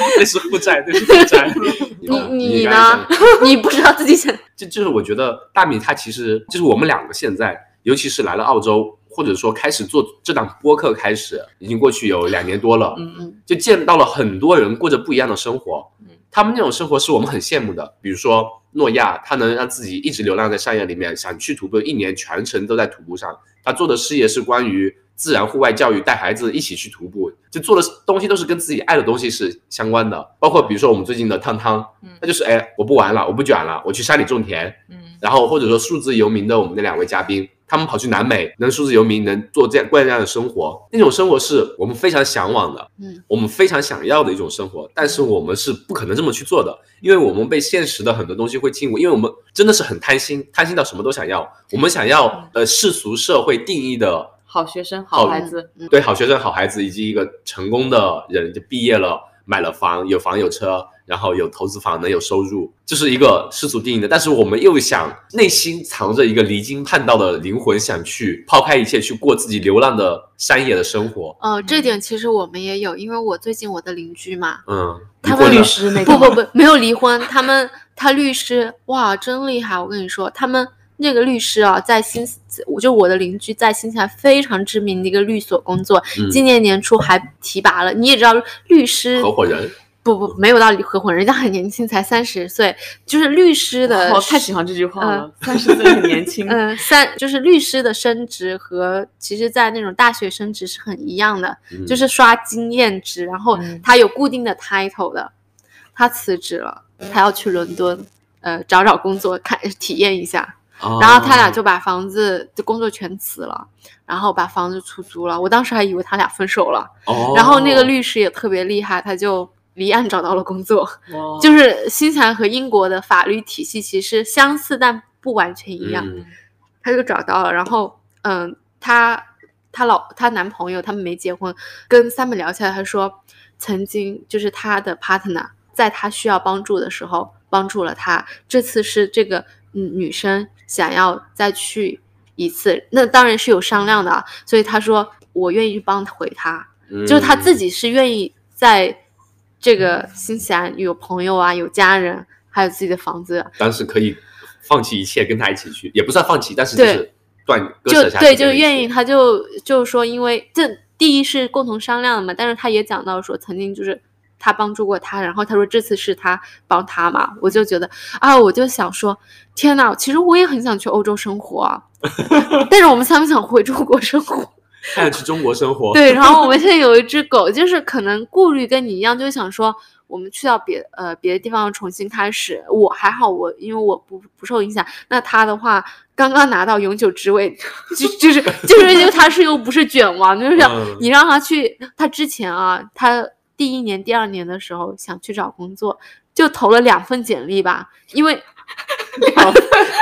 那是负债，那是负债。你你呢？你不知道自己想，就就是我觉得大米他其实就是我们两个现在，尤其是来了澳洲，或者说开始做这档播客开始，已经过去有两年多了，嗯嗯就见到了很多人过着不一样的生活嗯。他们那种生活是我们很羡慕的，比如说诺亚，他能让自己一直流浪在山野里面，想去徒步，一年全程都在徒步上。他做的事业是关于自然户外教育，带孩子一起去徒步，就做的东西都是跟自己爱的东西是相关的。包括比如说我们最近的汤汤，嗯那就是哎，我不玩了，我不卷了，我去山里种田。嗯然后或者说数字游民的我们那两位嘉宾，他们跑去南美，能数字游民，能做这样过这样的生活，那种生活是我们非常向往的，嗯，我们非常想要的一种生活，但是我们是不可能这么去做的，因为我们被现实的很多东西会禁锢，因为我们真的是很贪心，贪心到什么都想要，我们想要呃世俗社会定义的好学生、好好孩子，对好学生、好孩子，以及一个成功的人，就毕业了，买了房，有房有车，然后有投资房，能有收入，这是一个世俗定义的。但是我们又想内心藏着一个离经叛道的灵魂，想去抛开一切，去过自己流浪的山野的生活。哦，这点其实我们也有，因为我最近我的邻居嘛，嗯，他们律师那个不不不，没有离婚，他们他律师哇，真厉害！我跟你说，他们那个律师啊，在新，我就我的邻居在新西兰非常知名的一个律所工作，嗯今年年初还提拔了。你也知道，律师合伙人，不不没有到合婚人，人家很年轻，才三十岁，就是律师的我太喜欢这句话了，三十岁很年轻。嗯，三就是律师的升职和其实，在那种大学升职是很一样的，嗯就是刷经验值，然后嗯他有固定的 title 的。他辞职了，他要去伦敦，呃，找找工作，看体验一下。哦然后他俩就把房子的工作全辞了，然后把房子出租了。我当时还以为他俩分手了。哦，然后那个律师也特别厉害，他就离岸找到了工作。就是新西兰和英国的法律体系其实相似，但不完全一样。嗯他就找到了，然后嗯，她她老她男朋友他们没结婚，跟 Sam 聊起来，他说曾经就是他的 partner 在他需要帮助的时候帮助了他，这次是这个嗯女生想要再去一次，那当然是有商量的啊，所以他说我愿意帮回他，就是他自己是愿意在这个新西兰有朋友啊，有家人，还有自己的房子，当时可以放弃一切跟他一起去，也不算放弃，但是就是断割就舍下对，自己的一就是愿意，他就就是说，因为这第一是共同商量的嘛，但是他也讲到说，曾经就是他帮助过他，然后他说这次是他帮他嘛，我就觉得啊，我就想说，天呐，其实我也很想去欧洲生活啊，但是我们想不想回中国生活？看去中国生活，对，然后我们现在有一只狗，就是可能顾虑跟你一样，就是想说我们去到别呃别的地方重新开始。我还好，我因为我不不受影响。那它的话，刚刚拿到永久职位，就就是就是因为它是又不是卷王，就是嗯你让它去，它之前啊，它第一年、第二年的时候想去找工作，就投了两份简历吧，因为。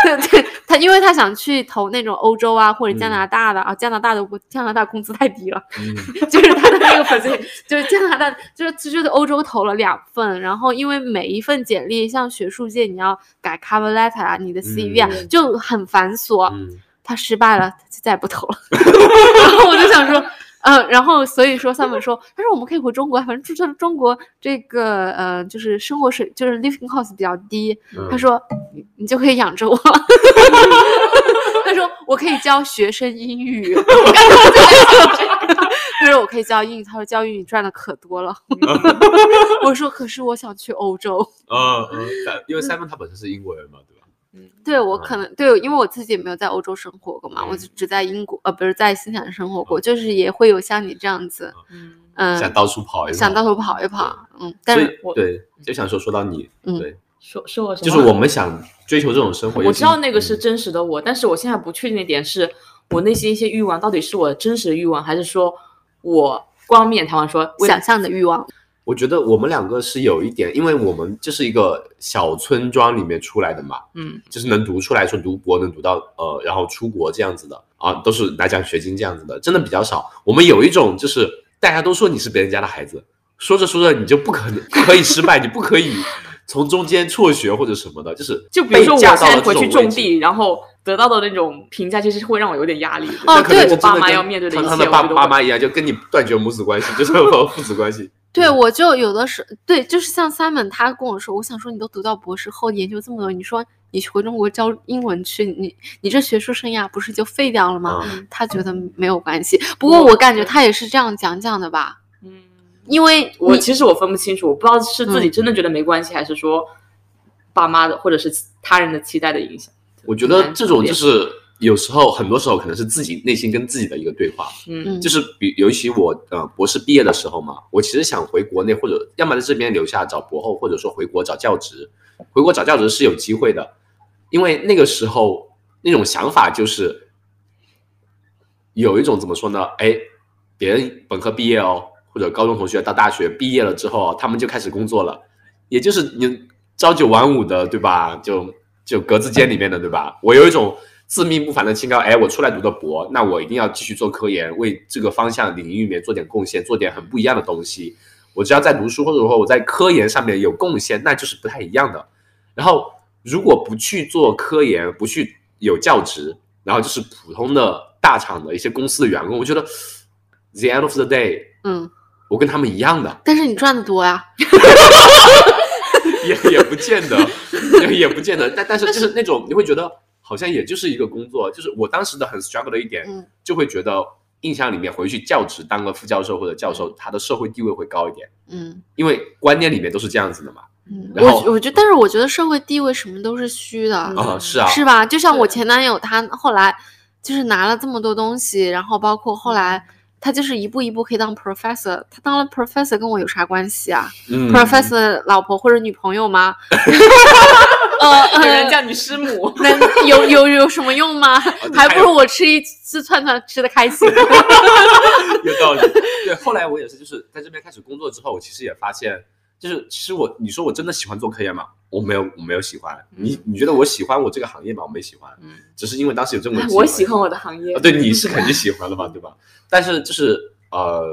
对对，他因为他想去投那种欧洲啊或者加拿大的、啊，加拿大的加拿大工资太低了，嗯。就是他的那个粉丝就是加拿大，就是就是欧洲投了两份，然后因为每一份简历，像学术界你要改 cover letter 啊，你的 CV 啊、嗯就很繁琐，嗯。他失败了，他就再也不投了。然后我就想说，呃，然后所以说 Summer 说，他说我们可以回中国，反正就是中国这个呃，就是生活水就是 living cost 比较低。嗯他说你你就可以养着我。他说我可以教学生英语。我刚刚就在想这个他说我可以教英语，他说教英语赚的可多了。我说可是我想去欧洲。嗯嗯，因为 Simon 他本身是英国人嘛，对我嗯。可能对，因为我自己也没有在欧洲生活过嘛，我嗯。就只在英国呃不是在新西兰生活过，就是也会有像你这样子，嗯，嗯，想到处跑一跑，想到处跑一跑，嗯，但是我对，就想说说到你，嗯。对，说说我什么？就是我们想追求这种生活，我知道那个是嗯。真实的我，但是我现在不确定的点是我内心一些欲望到底是我真实的欲望，还是说我光面台湾说想象的欲望，我觉得我们两个是有一点，因为我们就是一个小村庄里面出来的嘛，嗯就是能读出来说读博能读到呃，然后出国这样子的啊，都是拿奖学金这样子的，真的比较少。我们有一种就是大家都说你是别人家的孩子，说着说着你就不可能不可以失败，你不可以从中间辍学或者什么的，就是就比如说我现在回去种地，然后得到的那种评价，其实会让我有点压力。哦对我爸妈要面对的一切，堂堂的爸爸妈一样，就跟你断绝母子关系，就是父子关系。对，我就有的时对，就是像 Simon 他跟我说，我想说你都读到博士后，研究这么多，你说你回中国教英文去，你你这学术生涯不是就废掉了吗？嗯。他觉得没有关系，不过我感觉他也是这样讲讲的吧，嗯，因为我其实我分不清楚，我不知道是自己嗯。真的觉得没关系，还是说爸妈的或者是他人的期待的影响。我觉得这种就是有时候，很多时候可能是自己内心跟自己的一个对话。嗯嗯就是比尤其我呃博士毕业的时候嘛，我其实想回国内或者要么在这边留下找博后，或者说回国找教职。回国找教职是有机会的，因为那个时候那种想法就是有一种怎么说呢？哎，别人本科毕业哦，或者高中同学到大学毕业了之后，他们就开始工作了，也就是你朝九晚五的，对吧？就就格子间里面的，对吧？我有一种自命不凡的清高，哎，我出来读的博，那我一定要继续做科研，为这个方向领域里面做点贡献，做点很不一样的东西。我只要在读书，或者说我在科研上面有贡献，那就是不太一样的。然后如果不去做科研，不去有教职，然后就是普通的大厂的一些公司的员工，我觉得 the end of the day，嗯，我跟他们一样的，但是你赚的多呀，也也不见得，也也不见得，但但是就是那种你会觉得好像也就是一个工作，就是我当时的很 struggle 的一点，嗯。就会觉得印象里面回去教职当个副教授或者教授，他的社会地位会高一点，嗯。因为观念里面都是这样子的嘛。嗯，我我觉得，但是我觉得社会地位什么都是虚的，嗯啊、是啊，是吧？就像我前男友，他后来就是拿了这么多东西，然后包括后来他就是一步一步可以当 professor，他当了 professor 跟我有啥关系啊、嗯。p r o f e s s o r 老婆或者女朋友吗？呃有人呃，叫你师母，那有有有什么用吗？还不如我吃一次串串吃的开心。有道理。对，后来我也是，就是在这边开始工作之后，我其实也发现，就是其实我，你说我真的喜欢做科研吗？我没有，我没有喜欢。你你觉得我喜欢我这个行业吗？我没喜欢，嗯，只是因为当时有这么 个我喜欢我的行业啊，，对，你是肯定喜欢的嘛，对吧？但是就是呃，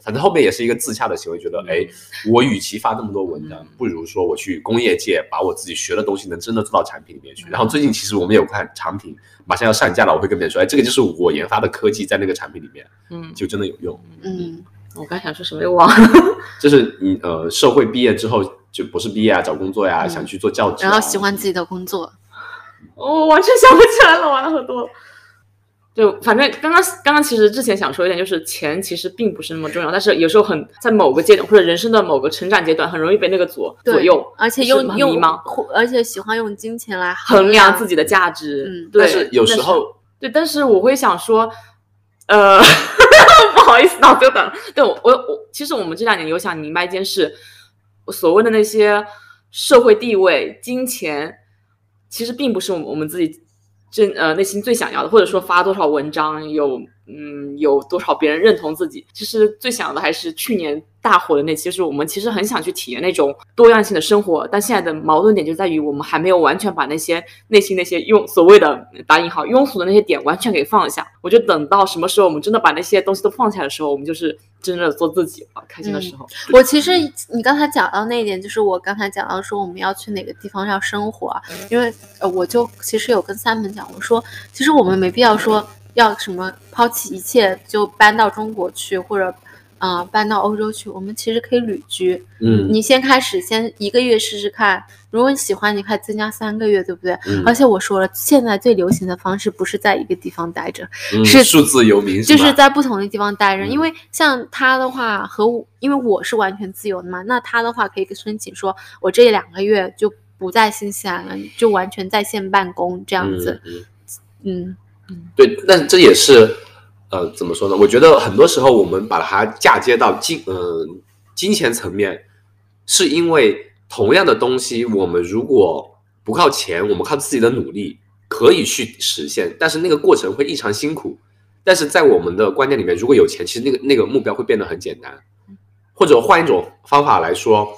反正后面也是一个自洽的行为，觉得哎，我与其发那么多文章嗯，不如说我去工业界把我自己学的东西能真的做到产品里面去。嗯然后最近其实我们有款产品马上要上架了，我会跟别人说，哎，这个就是我研发的科技在那个产品里面嗯，就真的有用。嗯我刚想说什么又忘了，就是你呃，社会毕业之后就博士毕业啊，找工作呀，嗯想去做教职啊，然后喜欢自己的工作，我完全想不起来了，完了很多。就反正刚刚刚刚其实之前想说一点，就是钱其实并不是那么重要，但是有时候很在某个阶段或者人生的某个成长阶段，很容易被那个左左右，而且是用用很迷茫，而且喜欢用金钱来衡量量自己的价值。嗯对，但是有时候对，但是我会想说，呃，不好意思，脑子有短了。对我，我我，其实我们这两年有想明白一件事，所谓的那些社会地位、金钱，其实并不是我们我们自己真呃内心最想要的，或者说发多少文章有嗯有多少别人认同自己，其实最想的还是去年大火的那期，就是我们其实很想去体验那种多样性的生活，但现在的矛盾点就在于我们还没有完全把那些内心那些庸所谓的打引号庸俗的那些点完全给放下。我觉得等到什么时候我们真的把那些东西都放下的时候，我们就是真正的做自己了，开心的时候。我其实你刚才讲到那一点，就是我刚才讲到说我们要去哪个地方要生活啊，因为呃我就其实有跟三门讲，我说其实我们没必要说要什么抛弃一切就搬到中国去，或者啊、呃搬到欧洲去，我们其实可以旅居。嗯你先开始先一个月试试看，如果你喜欢，你可以增加三个月，对不对？嗯而且我说了，现在最流行的方式不是在一个地方待着，嗯是数字游民就是在不同的地方待着。嗯因为像他的话和我，因为我是完全自由的嘛，那他的话可以申请说，我这两个月就不在新西兰了，就完全在线办公这样子。嗯嗯嗯对，但这也是呃，怎么说呢？我觉得很多时候我们把它嫁接到金呃金钱层面，是因为同样的东西，我们如果不靠钱，我们靠自己的努力可以去实现，但是那个过程会异常辛苦。但是在我们的观念里面，如果有钱，其实那个那个目标会变得很简单。或者换一种方法来说，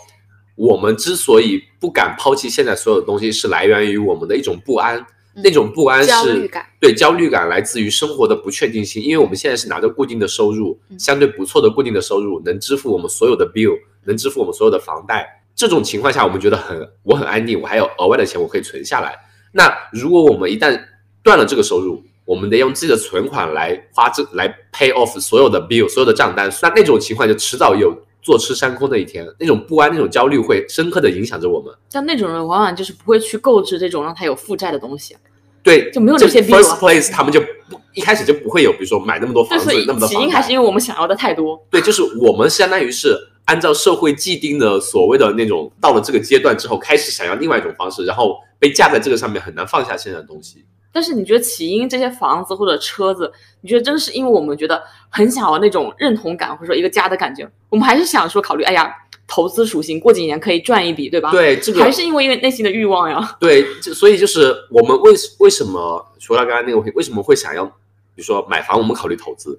我们之所以不敢抛弃现在所有的东西，是来源于我们的一种不安。嗯那种不安是焦虑感对焦虑感来自于生活的不确定性，因为我们现在是拿着固定的收入，嗯相对不错的固定的收入，能支付我们所有的 bill，能支付我们所有的房贷。这种情况下，我们觉得很我很安定，我还有额外的钱我可以存下来。那如果我们一旦断了这个收入，我们得用自己的存款来花这来 pay off 所有的 bill，所有的账单。那那种情况就迟早有坐吃山空的一天，那种不安、那种焦虑会深刻的影响着我们。像那种人，往往就是不会去购置这种让他有负债的东西。对，就没有这些 first place，他们就不一开始就不会有，比如说买那么多房子，那么多起因。还是因为我们想要的太多。对，就是我们相当于是按照社会既定的所谓的那种，到了这个阶段之后，开始想要另外一种方式，然后被架在这个上面，很难放下现在的东西。但是你觉得起因这些房子或者车子，你觉得真是因为我们觉得很想要那种认同感，或者说一个家的感觉，我们还是想说考虑，哎呀，投资属性，过几年可以赚一笔，对吧？，对，这个还是因为因为内心的欲望呀。对，就所以就是我们为为什么除了刚刚那个问题，为什么会想要，比如说买房，我们考虑投资。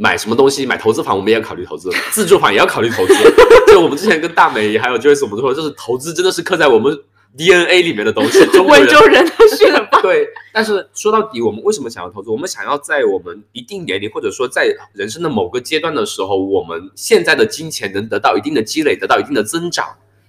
买什么东西，买投资房，我们也要考虑投资；自住房也要考虑投资。就我们之前跟大美还有 Joyce 我们都说，就是投资真的是刻在我们 DNA 里面的东西。中国人温州人的选拔，对，但是说到底，我们为什么想要投资？我们想要在我们一定年龄，或者说在人生的某个阶段的时候，我们现在的金钱能得到一定的积累，得到一定的增长。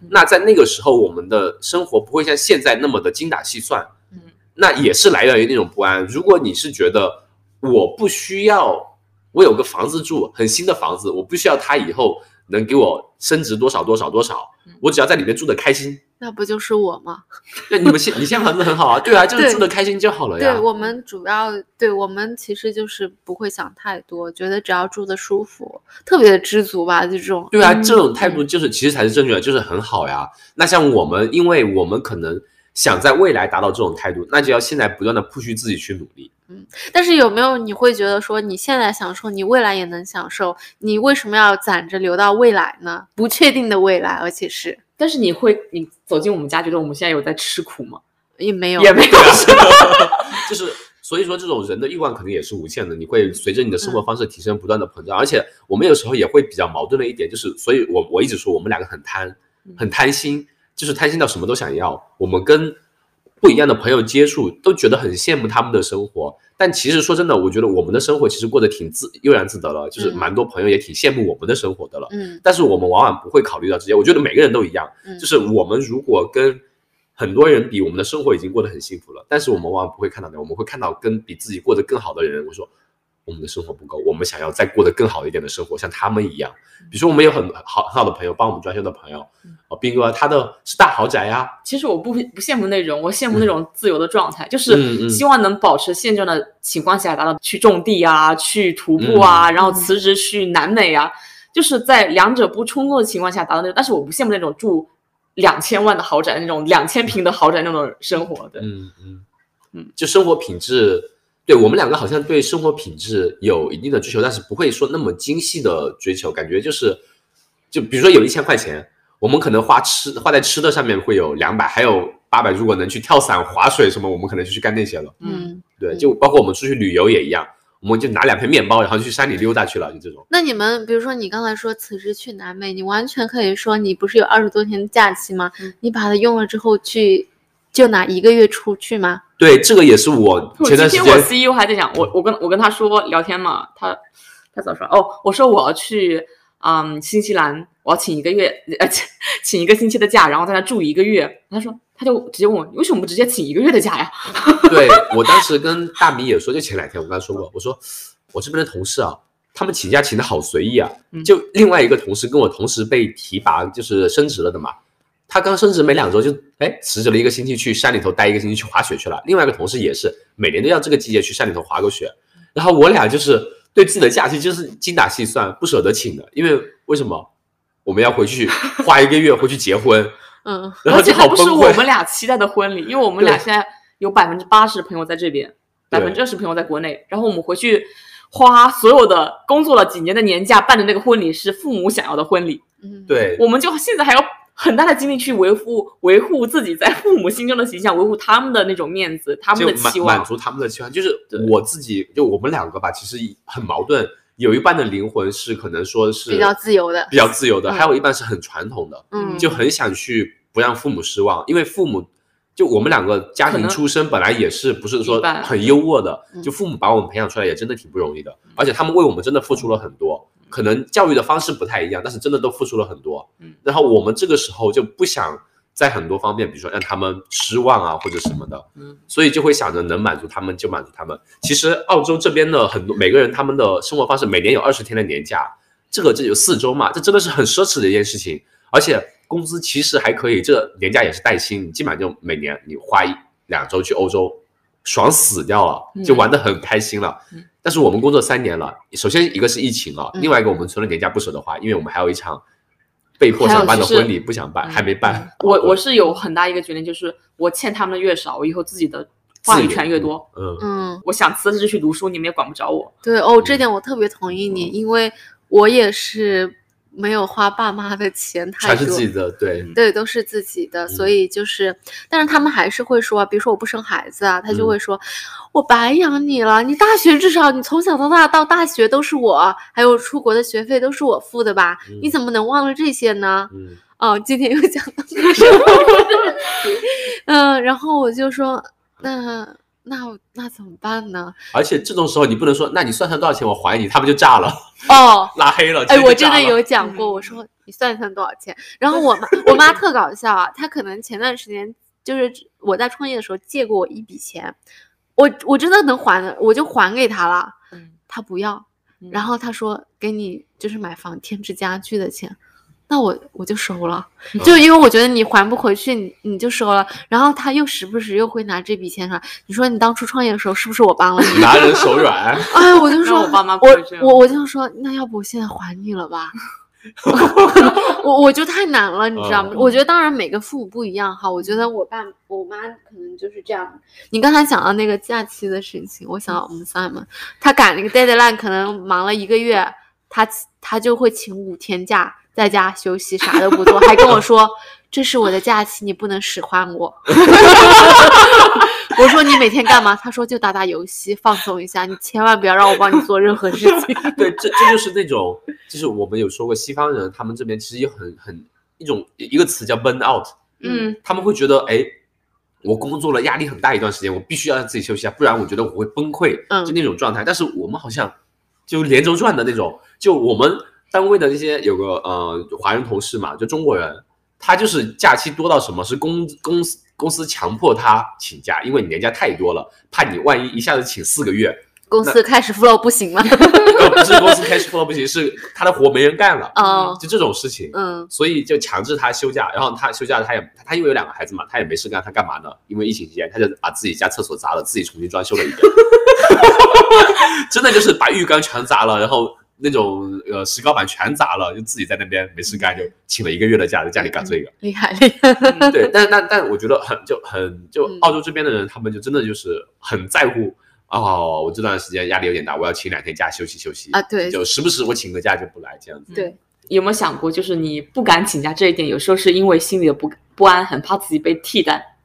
那在那个时候，我们的生活不会像现在那么的精打细算。嗯，那也是来源于那种不安。如果你是觉得我不需要，我有个房子住，很新的房子，我不需要它以后能给我升值多少多少多少，我只要在里面住的开心。那不就是我吗？对，你们现 你现在房子很好啊，对啊，就是住的开心就好了呀。对我们主要对我们其实就是不会想太多，觉得只要住的舒服，特别的知足吧，这种。对啊，嗯这种态度就是其实才是正确的，就是很好呀。那像我们，因为我们可能想在未来达到这种态度，那就要现在不断的 push 自己去努力。但是有没有你会觉得说你现在享受，你未来也能享受，你为什么要攒着留到未来呢？不确定的未来，而且是但是你会，你走进我们家，觉得我们现在有在吃苦吗？也没有也没有，就是所以说，这种人的欲望肯定也是无限的，你会随着你的生活方式提升，不断的膨胀。而且我们有时候也会比较矛盾的一点，就是，所以我我一直说我们两个很贪，很贪心，就是贪心到什么都想要。我们跟不一样的朋友接触，都觉得很羡慕他们的生活。但其实说真的，我觉得我们的生活其实过得挺自悠然自得了，就是嗯蛮多朋友也挺羡慕我们的生活的了。嗯但是我们往往不会考虑到这些。我觉得每个人都一样，嗯，就是我们如果跟很多人比，我们的生活已经过得很幸福了，但是我们往往不会看到的，我们会看到跟比自己过得更好的人，我说我们的生活不够，我们想要再过得更好一点的生活，像他们一样。比如说，我们有很好很好的朋友，帮我们装修的朋友，哦，斌哥他的是大豪宅呀、其实我不不羡慕那种，我羡慕那种自由的状态，就是希望能保持现状的情况下，达到去种地啊，去徒步啊，然后辞职去南美啊，就是在两者不冲突的情况下达到那种。但是我不羡慕那种住两千万的豪宅那种两千平的豪宅那种生活的。嗯嗯嗯，就生活品质，对我们两个好像对生活品质有一定的追求，但是不会说那么精细的追求，感觉就是，就比如说有一千块钱，我们可能花吃花在吃的上面会有两百，还有八百，如果能去跳伞、划水什么，我们可能就去干那些了。嗯，对，嗯就包括我们出去旅游也一样，我们就拿两片面包，然后就去山里溜达去了，就这种。那你们比如说你刚才说辞职去南美，你完全可以说你不是有二十多天的假期吗？嗯你把它用了之后去，就拿一个月出去吗？对，这个也是我我前段时今天我间 CEO 还在讲，我我跟我跟他说聊天嘛，他他怎么说？哦，我说我要去嗯新西兰，我要请一个月呃请请一个星期的假，然后在那住一个月。他说他就直接问我，为什么不直接请一个月的假呀？对我当时跟大米也说，就前两天我跟他说过，我说我这边的同事啊，他们请假请的好随意啊嗯。就另外一个同事跟我同时被提拔，就是升职了的嘛。他刚升职没两周就哎辞职了一个星期去山里头待一个星期去滑雪去了。另外一个同事也是每年都要这个季节去山里头滑个雪。然后我俩就是对自己的假期就是精打细算，不舍得请的，因为为什么？我们要回去花一个月回去结婚，嗯，然后就而且还不是。我们俩期待的婚礼，因为我们俩现在有百分之八十朋友在这边，百对分之二十朋友在国内，然后我们回去花所有的工作了几年的年假办的那个婚礼是父母想要的婚礼，嗯，对，我们就现在还要很大的精力去维护维护自己在父母心中的形象，维护他们的那种面子，他们就的期望。满满足他们的期望。就是我自己，就我们两个吧，其实很矛盾。有一半的灵魂是可能说是比较自由的比较自由的，嗯还有一半是很传统的，嗯，就很想去不让父母失望，因为父母。就我们两个家庭出身本来也是不是说很优渥的，嗯就父母把我们培养出来也真的挺不容易的，而且他们为我们真的付出了很多，可能教育的方式不太一样，但是真的都付出了很多。嗯，然后我们这个时候就不想在很多方面，比如说让他们失望啊或者什么的，嗯，所以就会想着能满足他们就满足他们。其实澳洲这边的很多每个人他们的生活方式，每年有二十天的年假，这个这有四周嘛，这真的是很奢侈的一件事情，而且工资其实还可以，这年假也是带薪，你基本上就每年你花一两周去欧洲，爽死掉了，嗯就玩得很开心了。嗯但是我们工作三年了，首先一个是疫情啊，嗯。另外一个我们除了年假不舍得花，因为我们还有一场被迫想办的婚礼，不想办，嗯。还没办。我我是有很大一个决定，就是我欠他们的越少，我以后自己的话语权越多。嗯，嗯，我想辞职去读书，你们也管不着我。对哦，这点我特别同意你，因为我也是没有花爸妈的钱太多，全是自己的，对，对，都是自己的，所嗯以就是，但是他们还是会说，比如说我不生孩子啊，他就嗯会说，我白养你了，你大学至少你从小到大到大学都是我，还有出国的学费都是我付的吧？嗯你怎么能忘了这些呢？嗯哦，今天又讲到这生活的问题，嗯，然后我就说，那那那怎么办呢？而且这种时候你不能说，那你算算多少钱我还你，他们就炸了，哦，拉黑了。哎，我真的有讲过，嗯我说你算一算多少钱。然后我妈，我妈特搞笑啊，她可能前段时间就是我在创业的时候借过我一笔钱，我我真的能还的，我就还给她了，嗯，她不要，嗯然后她说给你就是买房添置家具的钱。那我我就收了，嗯就因为我觉得你还不回去，你你就收了。然后他又时不时又会拿这笔钱出来：“你说你当初创业的时候是不是我帮了你？” 拿人手软。哎，我就说，我爸妈不我我我就说，那要不我现在还你了吧？我我就太难了，你知道吗？嗯我觉得当然每个父母不一样哈，我觉得我爸我妈可能就是这样。你刚才讲到那个假期的事情，我想到我们 Simon，他赶那个 deadline 可能忙了一个月，他他就会请五天假，在家休息，啥都不做，还跟我说这是我的假期，你不能使唤我。我说你每天干嘛？他说就打打游戏，放松一下。你千万不要让我帮你做任何事情。对，这这就是那种，就是我们有说过，西方人他们这边其实也很很一种一个词叫 burn out，嗯，他们会觉得，哎，我工作了压力很大一段时间，我必须要让自己休息啊，不然我觉得我会崩溃，嗯就那种状态。但是我们好像就连轴转的那种，就我们单位的那些有个呃华人同事嘛，就中国人，他就是假期多到什么，是公公司公司强迫他请假，因为你年假太多了，怕你万一一下子请四个月，公司开始 flow 不行了。呃，不是公司 cash flow 不行，是他的活没人干了，哦，就这种事情。嗯所以就强制他休假，然后他休假，他也他因为有两个孩子嘛，他也没事干，他干嘛呢？因为疫情期间，他就把自己家厕所砸了，自己重新装修了一遍，真的就是把浴缸全砸了，然后那种呃石膏板全砸了，就自己在那边没事干，就请了一个月的假，在家里干这个。厉害厉害。嗯对，但但但我觉得很就很就嗯澳洲这边的人，他们就真的就是很在乎。哦，我这段时间压力有点大，我要请两天假休息休息啊对就时不时我请个假就不来这样子。对，有没有想过，就是你不敢请假这一点，有时候是因为心里的不不安，很怕自己被替代，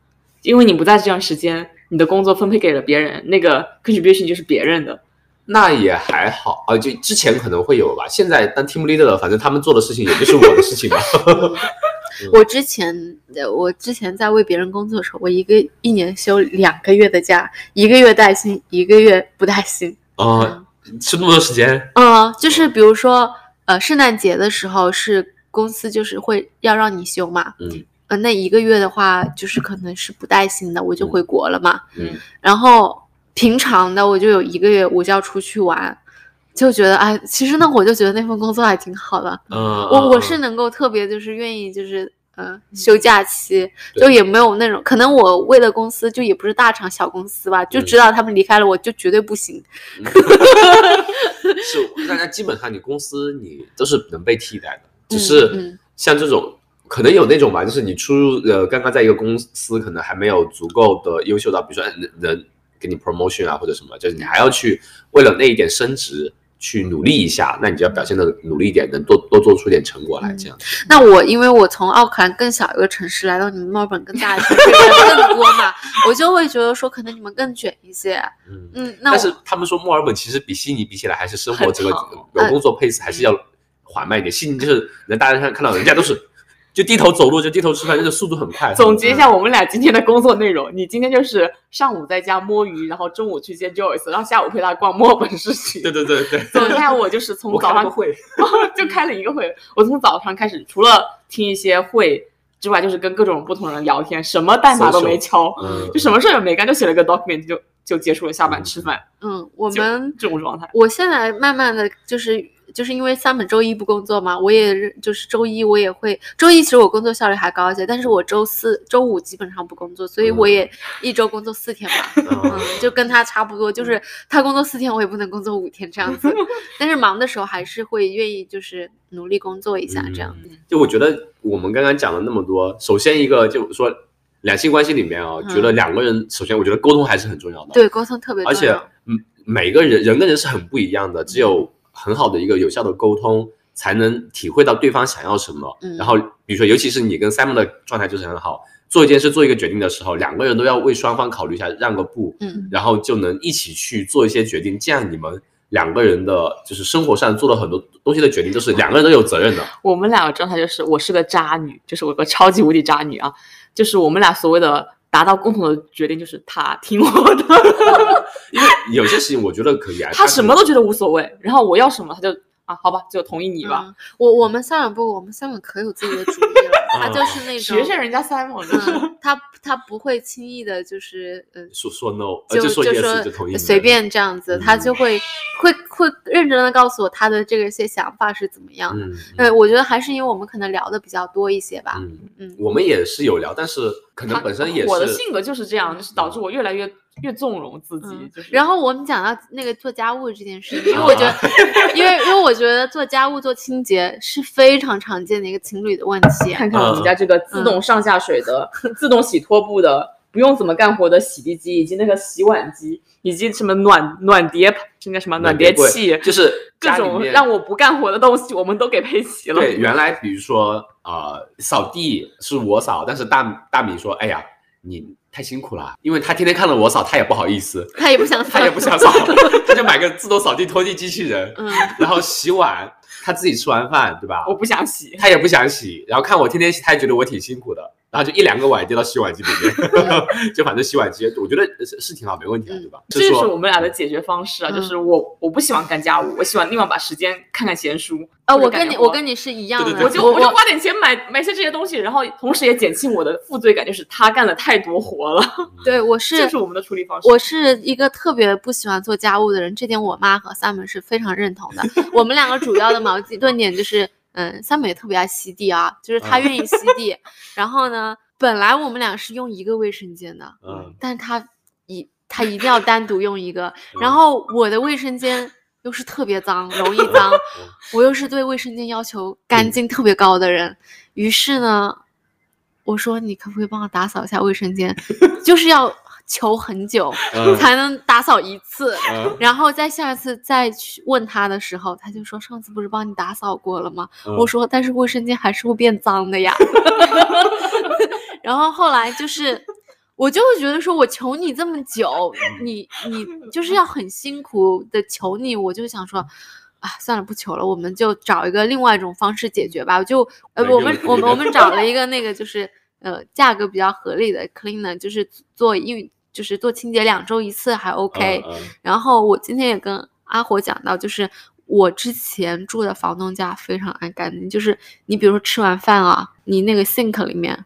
因为你不在这段时间，你的工作分配给了别人，那个 contribution 就是别人的。那也还好啊，就之前可能会有吧，现在当 team leader 了，反正他们做的事情也就是我的事情吧。我之前呃我之前在为别人工作的时候，我一个一年休两个月的假，一个月带薪，一个月不带薪。啊、是那么多时间，嗯，就是比如说呃圣诞节的时候是公司就是会要让你休嘛，嗯呃那一个月的话就是可能是不带薪的，我就回国了嘛。嗯，然后平常的我就有一个月我就要出去玩，就觉得哎，其实呢我就觉得那份工作还挺好的，嗯，我我嗯是能够特别就是愿意就是呃休假期，就也没有那种可能我为了公司就也不是大厂小公司吧，就嗯知道他们离开了我就绝对不行。是，大家基本上你公司你都是能被替代的，只是嗯像这种。可能有那种吧，就是你出入呃，刚刚在一个公司，可能还没有足够的优秀到，比如说能能给你 promotion 啊或者什么，就是你还要去为了那一点升职去努力一下，那你就要表现的努力一点，能多多做出点成果来，嗯这样。那我因为我从奥克兰更小一个城市来到你们墨尔本更大的城市，人更多嘛，我就会觉得说可能你们更卷一些。嗯。嗯，那但是他们说墨尔本其实比悉尼比起来，还是生活这个有工作 pace 还是要缓慢一点。悉尼就是能大家看看到人家都是就低头走路，就低头吃饭，就是速度很快。总结一下我们俩今天的工作内容，你今天就是上午在家摸鱼，然后中午去接 Joyce，然后下午陪他逛墨尔本市区。对对对对，总结一下，我就是从早上开会，就开了一个会，我从早上开始，除了听一些会之外，就是跟各种不同人聊天，什么代码都没敲，嗯，就什么事儿也没干，就写了个 document 就就结束了，下班吃饭，嗯，我们这种状态。我现在慢慢的就是就是因为三本周一不工作嘛，我也是就是周一我也会，周一其实我工作效率还高一些，但是我周四周五基本上不工作，所以我也一周工作四天吧，嗯嗯，就跟他差不多，就是他工作四天，我也不能工作五天这样子，但是忙的时候还是会愿意就是努力工作一下这样。就我觉得我们刚刚讲了那么多，首先一个就是说两性关系里面啊，嗯觉得两个人首先我觉得沟通还是很重要的。对，沟通特别重要。而且嗯，每个人人跟人是很不一样的，只有很好的一个有效的沟通，才能体会到对方想要什么。嗯然后比如说，尤其是你跟 Simon 的状态就是很好，做一件事做一个决定的时候，两个人都要为双方考虑一下，让个步，嗯然后就能一起去做一些决定，这样你们。两个人的就是生活上做了很多东西的决定，都是两个人都有责任的。我们俩的状态就是，我是个渣女，就是我个超级无敌渣女啊！就是我们俩所谓的达到共同的决定，就是他听我的，因为有些事情我觉得可以啊，他什么都觉得无所谓，然后我要什么他就啊，好吧，就同意你吧。嗯我我们三本不，我们三本可有自己的主意了，他就是那 种学学人家 Simon 的，嗯，他他不会轻易的，就是呃，说说 no，就就说就 yes 就同意你，随便这样子，他嗯就会会会认真的告诉我他的这个些想法是怎么样的。嗯，呃，我觉得还是因为我们可能聊的比较多一些吧。嗯，嗯我们也是有聊，但是可能本身也是我的性格就是这样，就是导致我越来越越纵容自己嗯，就是。然后我们讲到那个做家务这件事，因为我觉得，因为因为我觉得做家务做清洁是非常常见的一个情侣的问题。看看我们家这个自动上下水的、自动洗拖布的、不用怎么干活的洗地机，以及那个洗碗机，以及什么暖暖碟，应该什么暖碟柜器，就是各种让我不干活的东西，我们都给配齐了。对，原来比如说呃，扫地是我扫，但是大大米说，哎呀，你太辛苦了，因为他天天看着我扫，他也不好意思，他也不想扫，他也不想扫，他就买个自动扫地拖地机器人，嗯，然后洗碗，他自己吃完饭，对吧？我不想洗。他也不想洗，然后看我天天洗，他也觉得我挺辛苦的，然后就一两个碗丢到洗碗机里面，就反正洗碗机，我觉得是是挺好，没问题啊，嗯对吧？这就是我们俩的解决方式啊，嗯就是我我不喜欢干家务，我喜欢另外把时间看看闲书。啊，我跟你我跟你是一样的，对对对我就我就花点钱买买些这些东西，然后同时也减轻我的负罪感，就是他干了太多活了，对我是这是我们的处理方式。我是一个特别不喜欢做家务的人，这点我妈和 Simon 是非常认同的。我们两个主要的矛盾点就是，嗯，Simon 也特别爱吸地啊，就是他愿意吸地。然后呢，本来我们俩是用一个卫生间的，嗯，但是他一他一定要单独用一个，然后我的卫生间又是特别脏，容易脏，我又是对卫生间要求干净特别高的人，于是呢，我说你可不可以帮我打扫一下卫生间，就是要求很久嗯才能打扫一次。嗯然后在下次再去问他的时候，他就说上次不是帮你打扫过了吗？嗯我说但是卫生间还是会变脏的呀。然后后来就是，我就会觉得说我求你这么久，你你 就是要很辛苦的求你，我就想说。啊，算了，不求了，我们就找一个另外一种方式解决吧。就呃，我们我们我们找了一个那个就是呃价格比较合理的 cleaner，就是做一就是做清洁两周一次还 OK。嗯嗯然后我今天也跟阿火讲到，就是我之前住的房东家非常爱干净，就是你比如说吃完饭啊，你那个 sink 里面。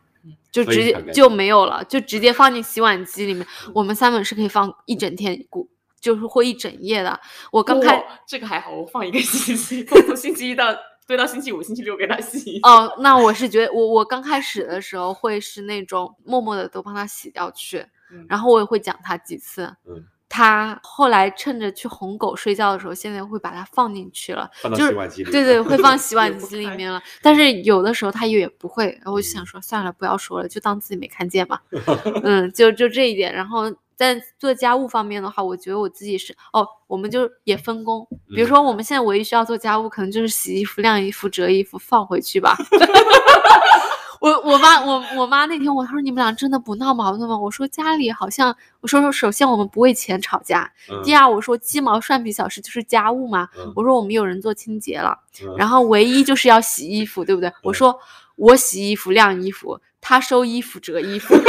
就直接就没有了，就直接放进洗碗机里面。我们三本是可以放一整天，古就是或一整夜的。我刚开哇这个还好，我放一个 星期，放从星期一到堆到星期五、星期六给他洗。哦，那我是觉得我我刚开始的时候会是那种默默的都帮他洗掉去，嗯然后我也会讲他几次。嗯他后来趁着去哄狗睡觉的时候，现在会把它放进去了，放到就是洗碗机里，对对，会放 洗碗机里面了。但是有的时候他也不会，然后我就想说算了，不要说了，就当自己没看见吧。嗯，就就这一点。然后在做家务方面的话，我觉得我自己是哦，我们就也分工。比如嗯说，我们现在唯一需要做家务，可能就是洗衣服、晾衣服、折衣服、放回去吧。我我妈我我妈那天我她说你们俩真的不闹矛盾吗？我说家里好像我说说首先我们不为钱吵架，嗯第二我说鸡毛蒜皮小事就是家务嘛，嗯我说我们有人做清洁了，嗯然后唯一就是要洗衣服，对不对？我说我洗衣服晾衣服，她收衣服折衣服。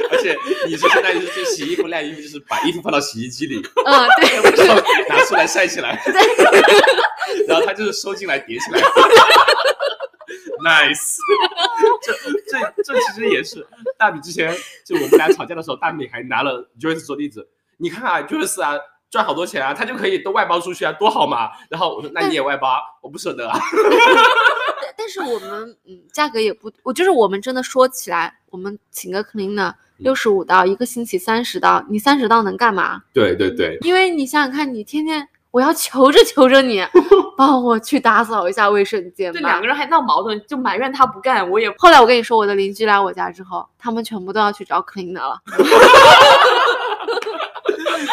而且你是现在就是洗衣服、晾衣服，就是把衣服放到洗衣机里，嗯，对，然后拿出来晒起来，然后他就是收进来叠起来。nice，这这这其实也是大米之前就我们俩吵架的时候，大米还拿了 Joyce 做例子，你看啊，Joyce 啊赚好多钱啊，他就可以都外包出去啊，多好嘛。然后我说那你也外包啊，我不舍得啊。但但是我们嗯价格也不，我就是我们真的说起来，我们请个 cleaner 六十五刀一个星期三十刀，你三十刀能干嘛？对对对，因为你想想看，你天天我要求着求着你 帮我去打扫一下卫生间对，吧。两个人还闹矛盾，就埋怨他不干，我也后来我跟你说，我的邻居来我家之后，他们全部都要去找 cleaner 了。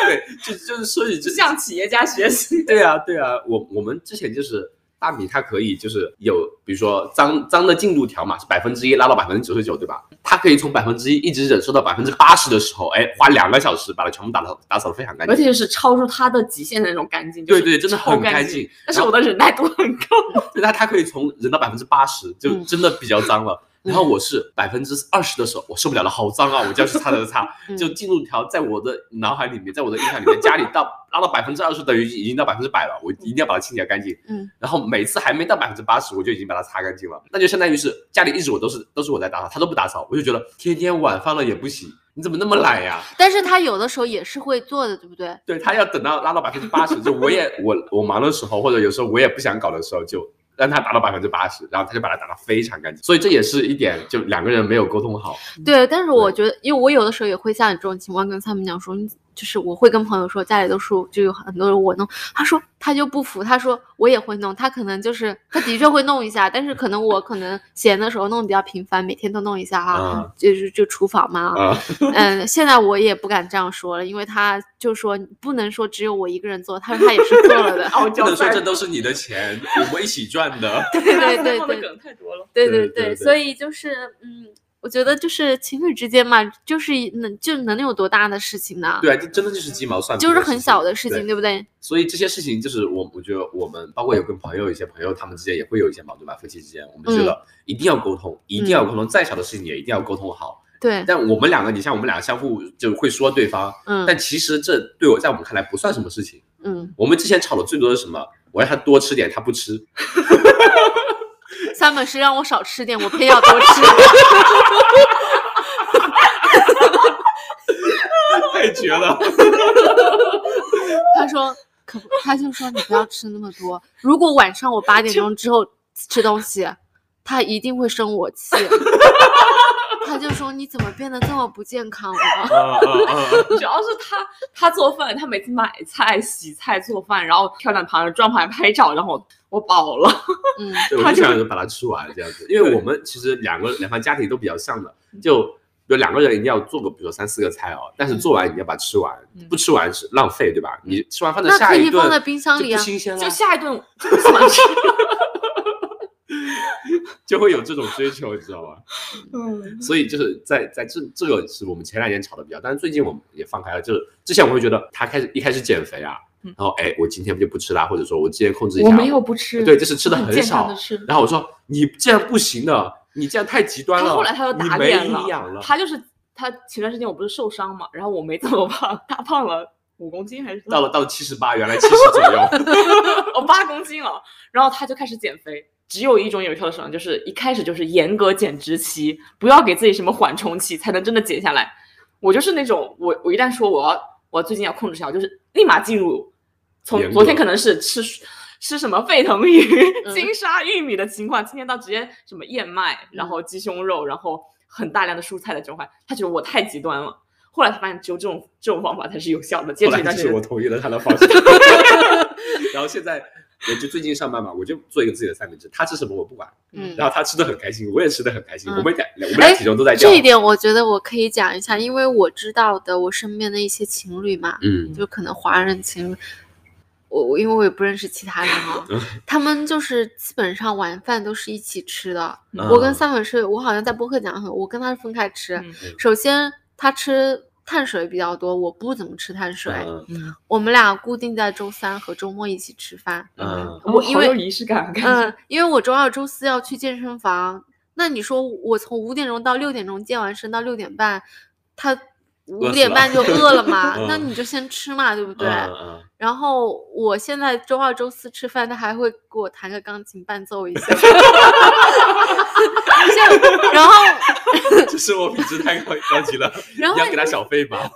对，就就是说你这向企业家学习。对啊，对啊，我我们之前就是大米，它可以就是有，比如说脏脏的进度条嘛，是百分之一拉到百分之九十九，对吧？它可以从百分之一一直忍受到百分之八十的时候，哎，花两个小时把它全部打扫打扫的非常干净。而且是超出它的极限的那种干净，对对，真的很干。净。但是我的忍耐度很高，对它它可以从忍到百分之八十，就嗯真的比较脏了。然后我是百分之二十的时候，我受不了了，好脏啊！我就要去擦擦擦。嗯就进度条在我的脑海里面，在我的印象里面，家里到拉到百分之二十等于已经到百分之百了，我一定要把它清洁干净。嗯，然后每次还没到百分之八十，我就已经把它擦干净了。那就相当于是家里一直我都是都是我在打扫，他都不打扫，我就觉得天天晚饭了也不洗，你怎么那么懒呀？但是他有的时候也是会做的，对不对？对他要等到拉到百分之八十，就我也我我忙的时候，或者有时候我也不想搞的时候，就让他达到百分之八十，然后他就把它打得非常干净。所以这也是一点，就两个人没有沟通好。对，但是我觉得，因为我有的时候也会像你这种情况跟他们讲说，你就是我会跟朋友说，家里都是就有很多人我弄，他说他就不服，他说我也会弄，他可能就是他的确会弄一下，但是可能我可能闲的时候弄的比较频繁，每天都弄一下哈，嗯就是就厨房嘛，啊、嗯，现在我也不敢这样说了，因为他就说不能说只有我一个人做，他说他也是做了的，傲不能说这都是你的钱，我们一起赚的。对对 对梦的对梗太多了。对对对对对所以就是嗯。我觉得就是情侣之间嘛，就是能就能有多大的事情呢？对啊，就真的就是鸡毛蒜皮，就是很小的事情，对对不对？所以这些事情就是我，我觉得我们包括有跟朋友、一些朋友他们之间也会有一些矛盾吧，夫妻之间，我们觉得一定要沟通，一定要沟通，再小的事情也一定要沟通好。对，但我们两个，你像我们俩相互就会说对方，嗯但其实这对我在我们看来不算什么事情。嗯，我们之前吵的最多的是什么？我让他多吃点，他不吃。三本是让我少吃点，我偏要多吃。太绝了！他说可不，他就说你不要吃那么多。如果晚上我八点钟之后吃东西，他一定会生我气。他就说你怎么变得这么不健康了？主要是他他做饭，他每次买菜、洗菜、做饭，然后漂亮旁边转盘拍照，然后我饱了。嗯 对，我他就就想把它吃完这样子，因为我们其实两个两方家庭都比较像的，就比如两个人一定要做个，比如说三四个菜哦，但是做完你要把它吃完，嗯不吃完是浪费，对吧？你吃完放在那下一顿可以放在冰箱里啊新鲜了就，下一顿就不喜欢吃。就会有这种追求，你知道吗？嗯，所以就是在在这这个是我们前两年吵的比较，但是最近我们也放开了。就是之前我会觉得他开始一开始减肥啊，嗯然后哎，我今天就不吃啦，或者说我今天控制一下，我没有不吃，对，就是吃的很少。然后我说你这样不行的，你这样太极端了。他后来他又打脸了。他就是他前段时间我不是受伤嘛，然后我没怎么胖，他胖了五公斤还是到了到了七十八，原来七十左右。哦八公斤了，然后他就开始减肥。只有一种有效的手段，就是一开始就是严格减脂期，不要给自己什么缓冲期，才能真的减下来。我就是那种，我我一旦说我要我最近要控制一下，我就是立马进入，从昨天可能是吃吃什么沸腾鱼、嗯金沙玉米的情况，今天到直接什么燕麦，然后鸡胸肉，然后很大量的蔬菜的这种话，他觉得我太极端了。后来他发现只有这种这种方法才是有效的，坚后来就是我持一段时间。同意了他的方式。然后现在我就最近上班嘛，我就做一个自己的三明治，他吃什么我不管，嗯然后他吃的很开心，我也吃的很开心，嗯我们俩我们俩体重都在掉这。一点我觉得我可以讲一下，因为我知道的，我身边的一些情侣嘛，嗯就可能华人情侣，我我因为我也不认识其他人哈、他们就是基本上晚饭都是一起吃的。嗯我跟三本是，我好像在播客讲过，我跟他是分开吃。嗯首先他吃碳水比较多，我不怎么吃碳水。嗯嗯，我们俩固定在周三和周末一起吃饭。嗯我因为仪式感，嗯，因为我周二、周四要去健身房，那你说我从五点钟到六点钟健完身到六点半，他五点半就 饿了嘛，嗯那你就先吃嘛，对不对？嗯然后我现在周二、周四吃饭，他还会给我弹个钢琴伴奏一下，就 然后嗯，这生活品质太高高级了，然要给他小费吧？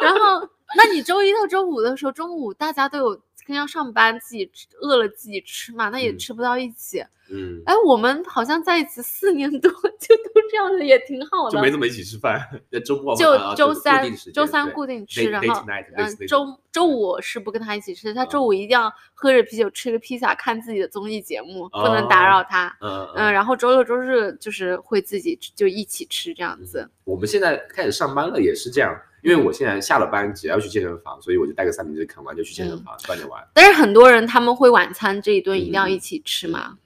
然后，那你周一到周五的时候，中午大家都有跟要上班，自己吃饿了自己吃嘛，那也嗯吃不到一起。嗯，哎，我们好像在一起四年多，就都这样的，也挺好的。就没怎么一起吃饭，在周末就周三周三固定吃，然后嗯周周五是不跟他一起吃，他周五一定要喝着啤酒吃个披萨，看自己的综艺节目，不能打扰他。嗯嗯，然后周六周日就是会自己就一起吃这样子。我们现在开始上班了，也是这样。因为我现在下了班，只要去健身房，所以我就带个三明治啃完就去健身房锻炼完。但是很多人他们会晚餐这一顿一定要嗯一起吃嘛。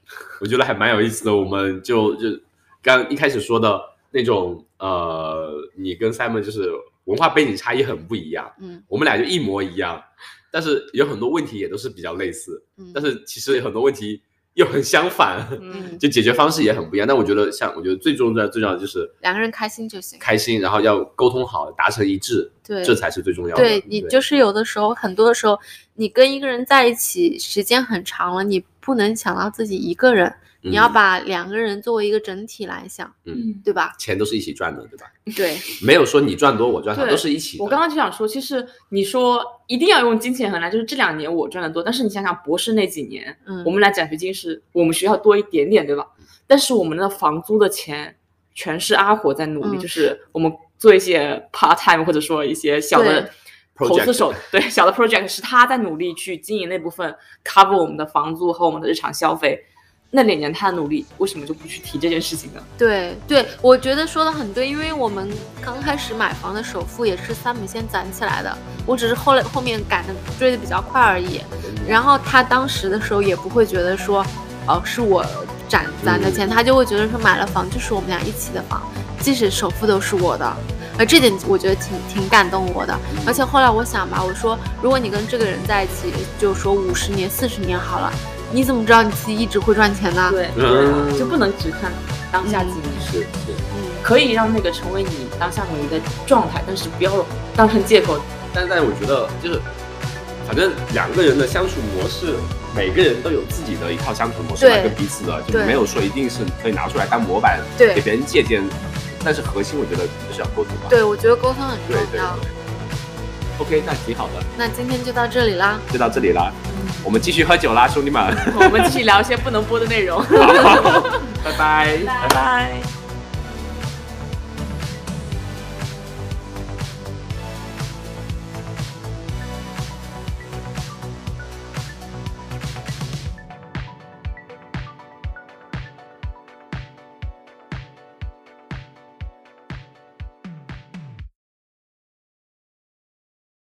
我觉得还蛮有意思的。我们就就刚一开始说的那种，呃，你跟 Simon 就是文化背景差异很不一样，嗯我们俩就一模一样，但是有很多问题也都是比较类似，嗯，但是其实有很多问题又很相反，嗯，就解决方式也很不一样。但我觉得像我觉得最重要的最重要的就是两个人开心就行。开心，然后要沟通好，达成一致，对，这才是最重要的。对你就是有的时候，很多的时候，你跟一个人在一起时间很长了，你不能想到自己一个人，你要嗯把两个人作为一个整体来想，嗯，对吧？钱都是一起赚的，对吧？对，没有说你赚多我赚少，都是一起。我刚刚就想说，其实你说一定要用金钱衡量，就是这两年我赚的多，但是你想想博士那几年，嗯，我们俩奖学金是我们学校多一点点，对吧？但是我们的房租的钱全是阿火在努力，嗯就是我们做一些 part time 或者说一些小的投资手，对小的 project 是他在努力去经营那部分 cover 我们的房租和我们的日常消费。那两年他的努力，为什么就不去提这件事情呢？对对，我觉得说的很对，因为我们刚开始买房的首付也是三米先攒起来的，我只是后来后面赶的追的比较快而已。然后他当时的时候也不会觉得说，哦，是我攒攒的钱，他就会觉得说买了房就是我们俩一起的房，即使首付都是我的。而这点我觉得挺挺感动我的，而且后来我想吧，我说如果你跟这个人在一起，就说五十年、四十年好了，你怎么知道你自己一直会赚钱呢？对，嗯就不能只看当下自己。是是，嗯，可以让那个成为你当下努力的状态，但是不要当成借口。但但我觉得就是，反正两个人的相处模式，每个人都有自己的一套相处模式跟彼此的，就对没有说一定是可以拿出来当模板给别人借鉴。但是核心我觉得就是要沟通吧。对，我觉得沟通很重对对要。对。OK，那挺好的，那今天就到这里啦。就到这里啦，我们继续喝酒啦，兄弟们，我们继续聊一些不能播的内容。拜拜，拜拜。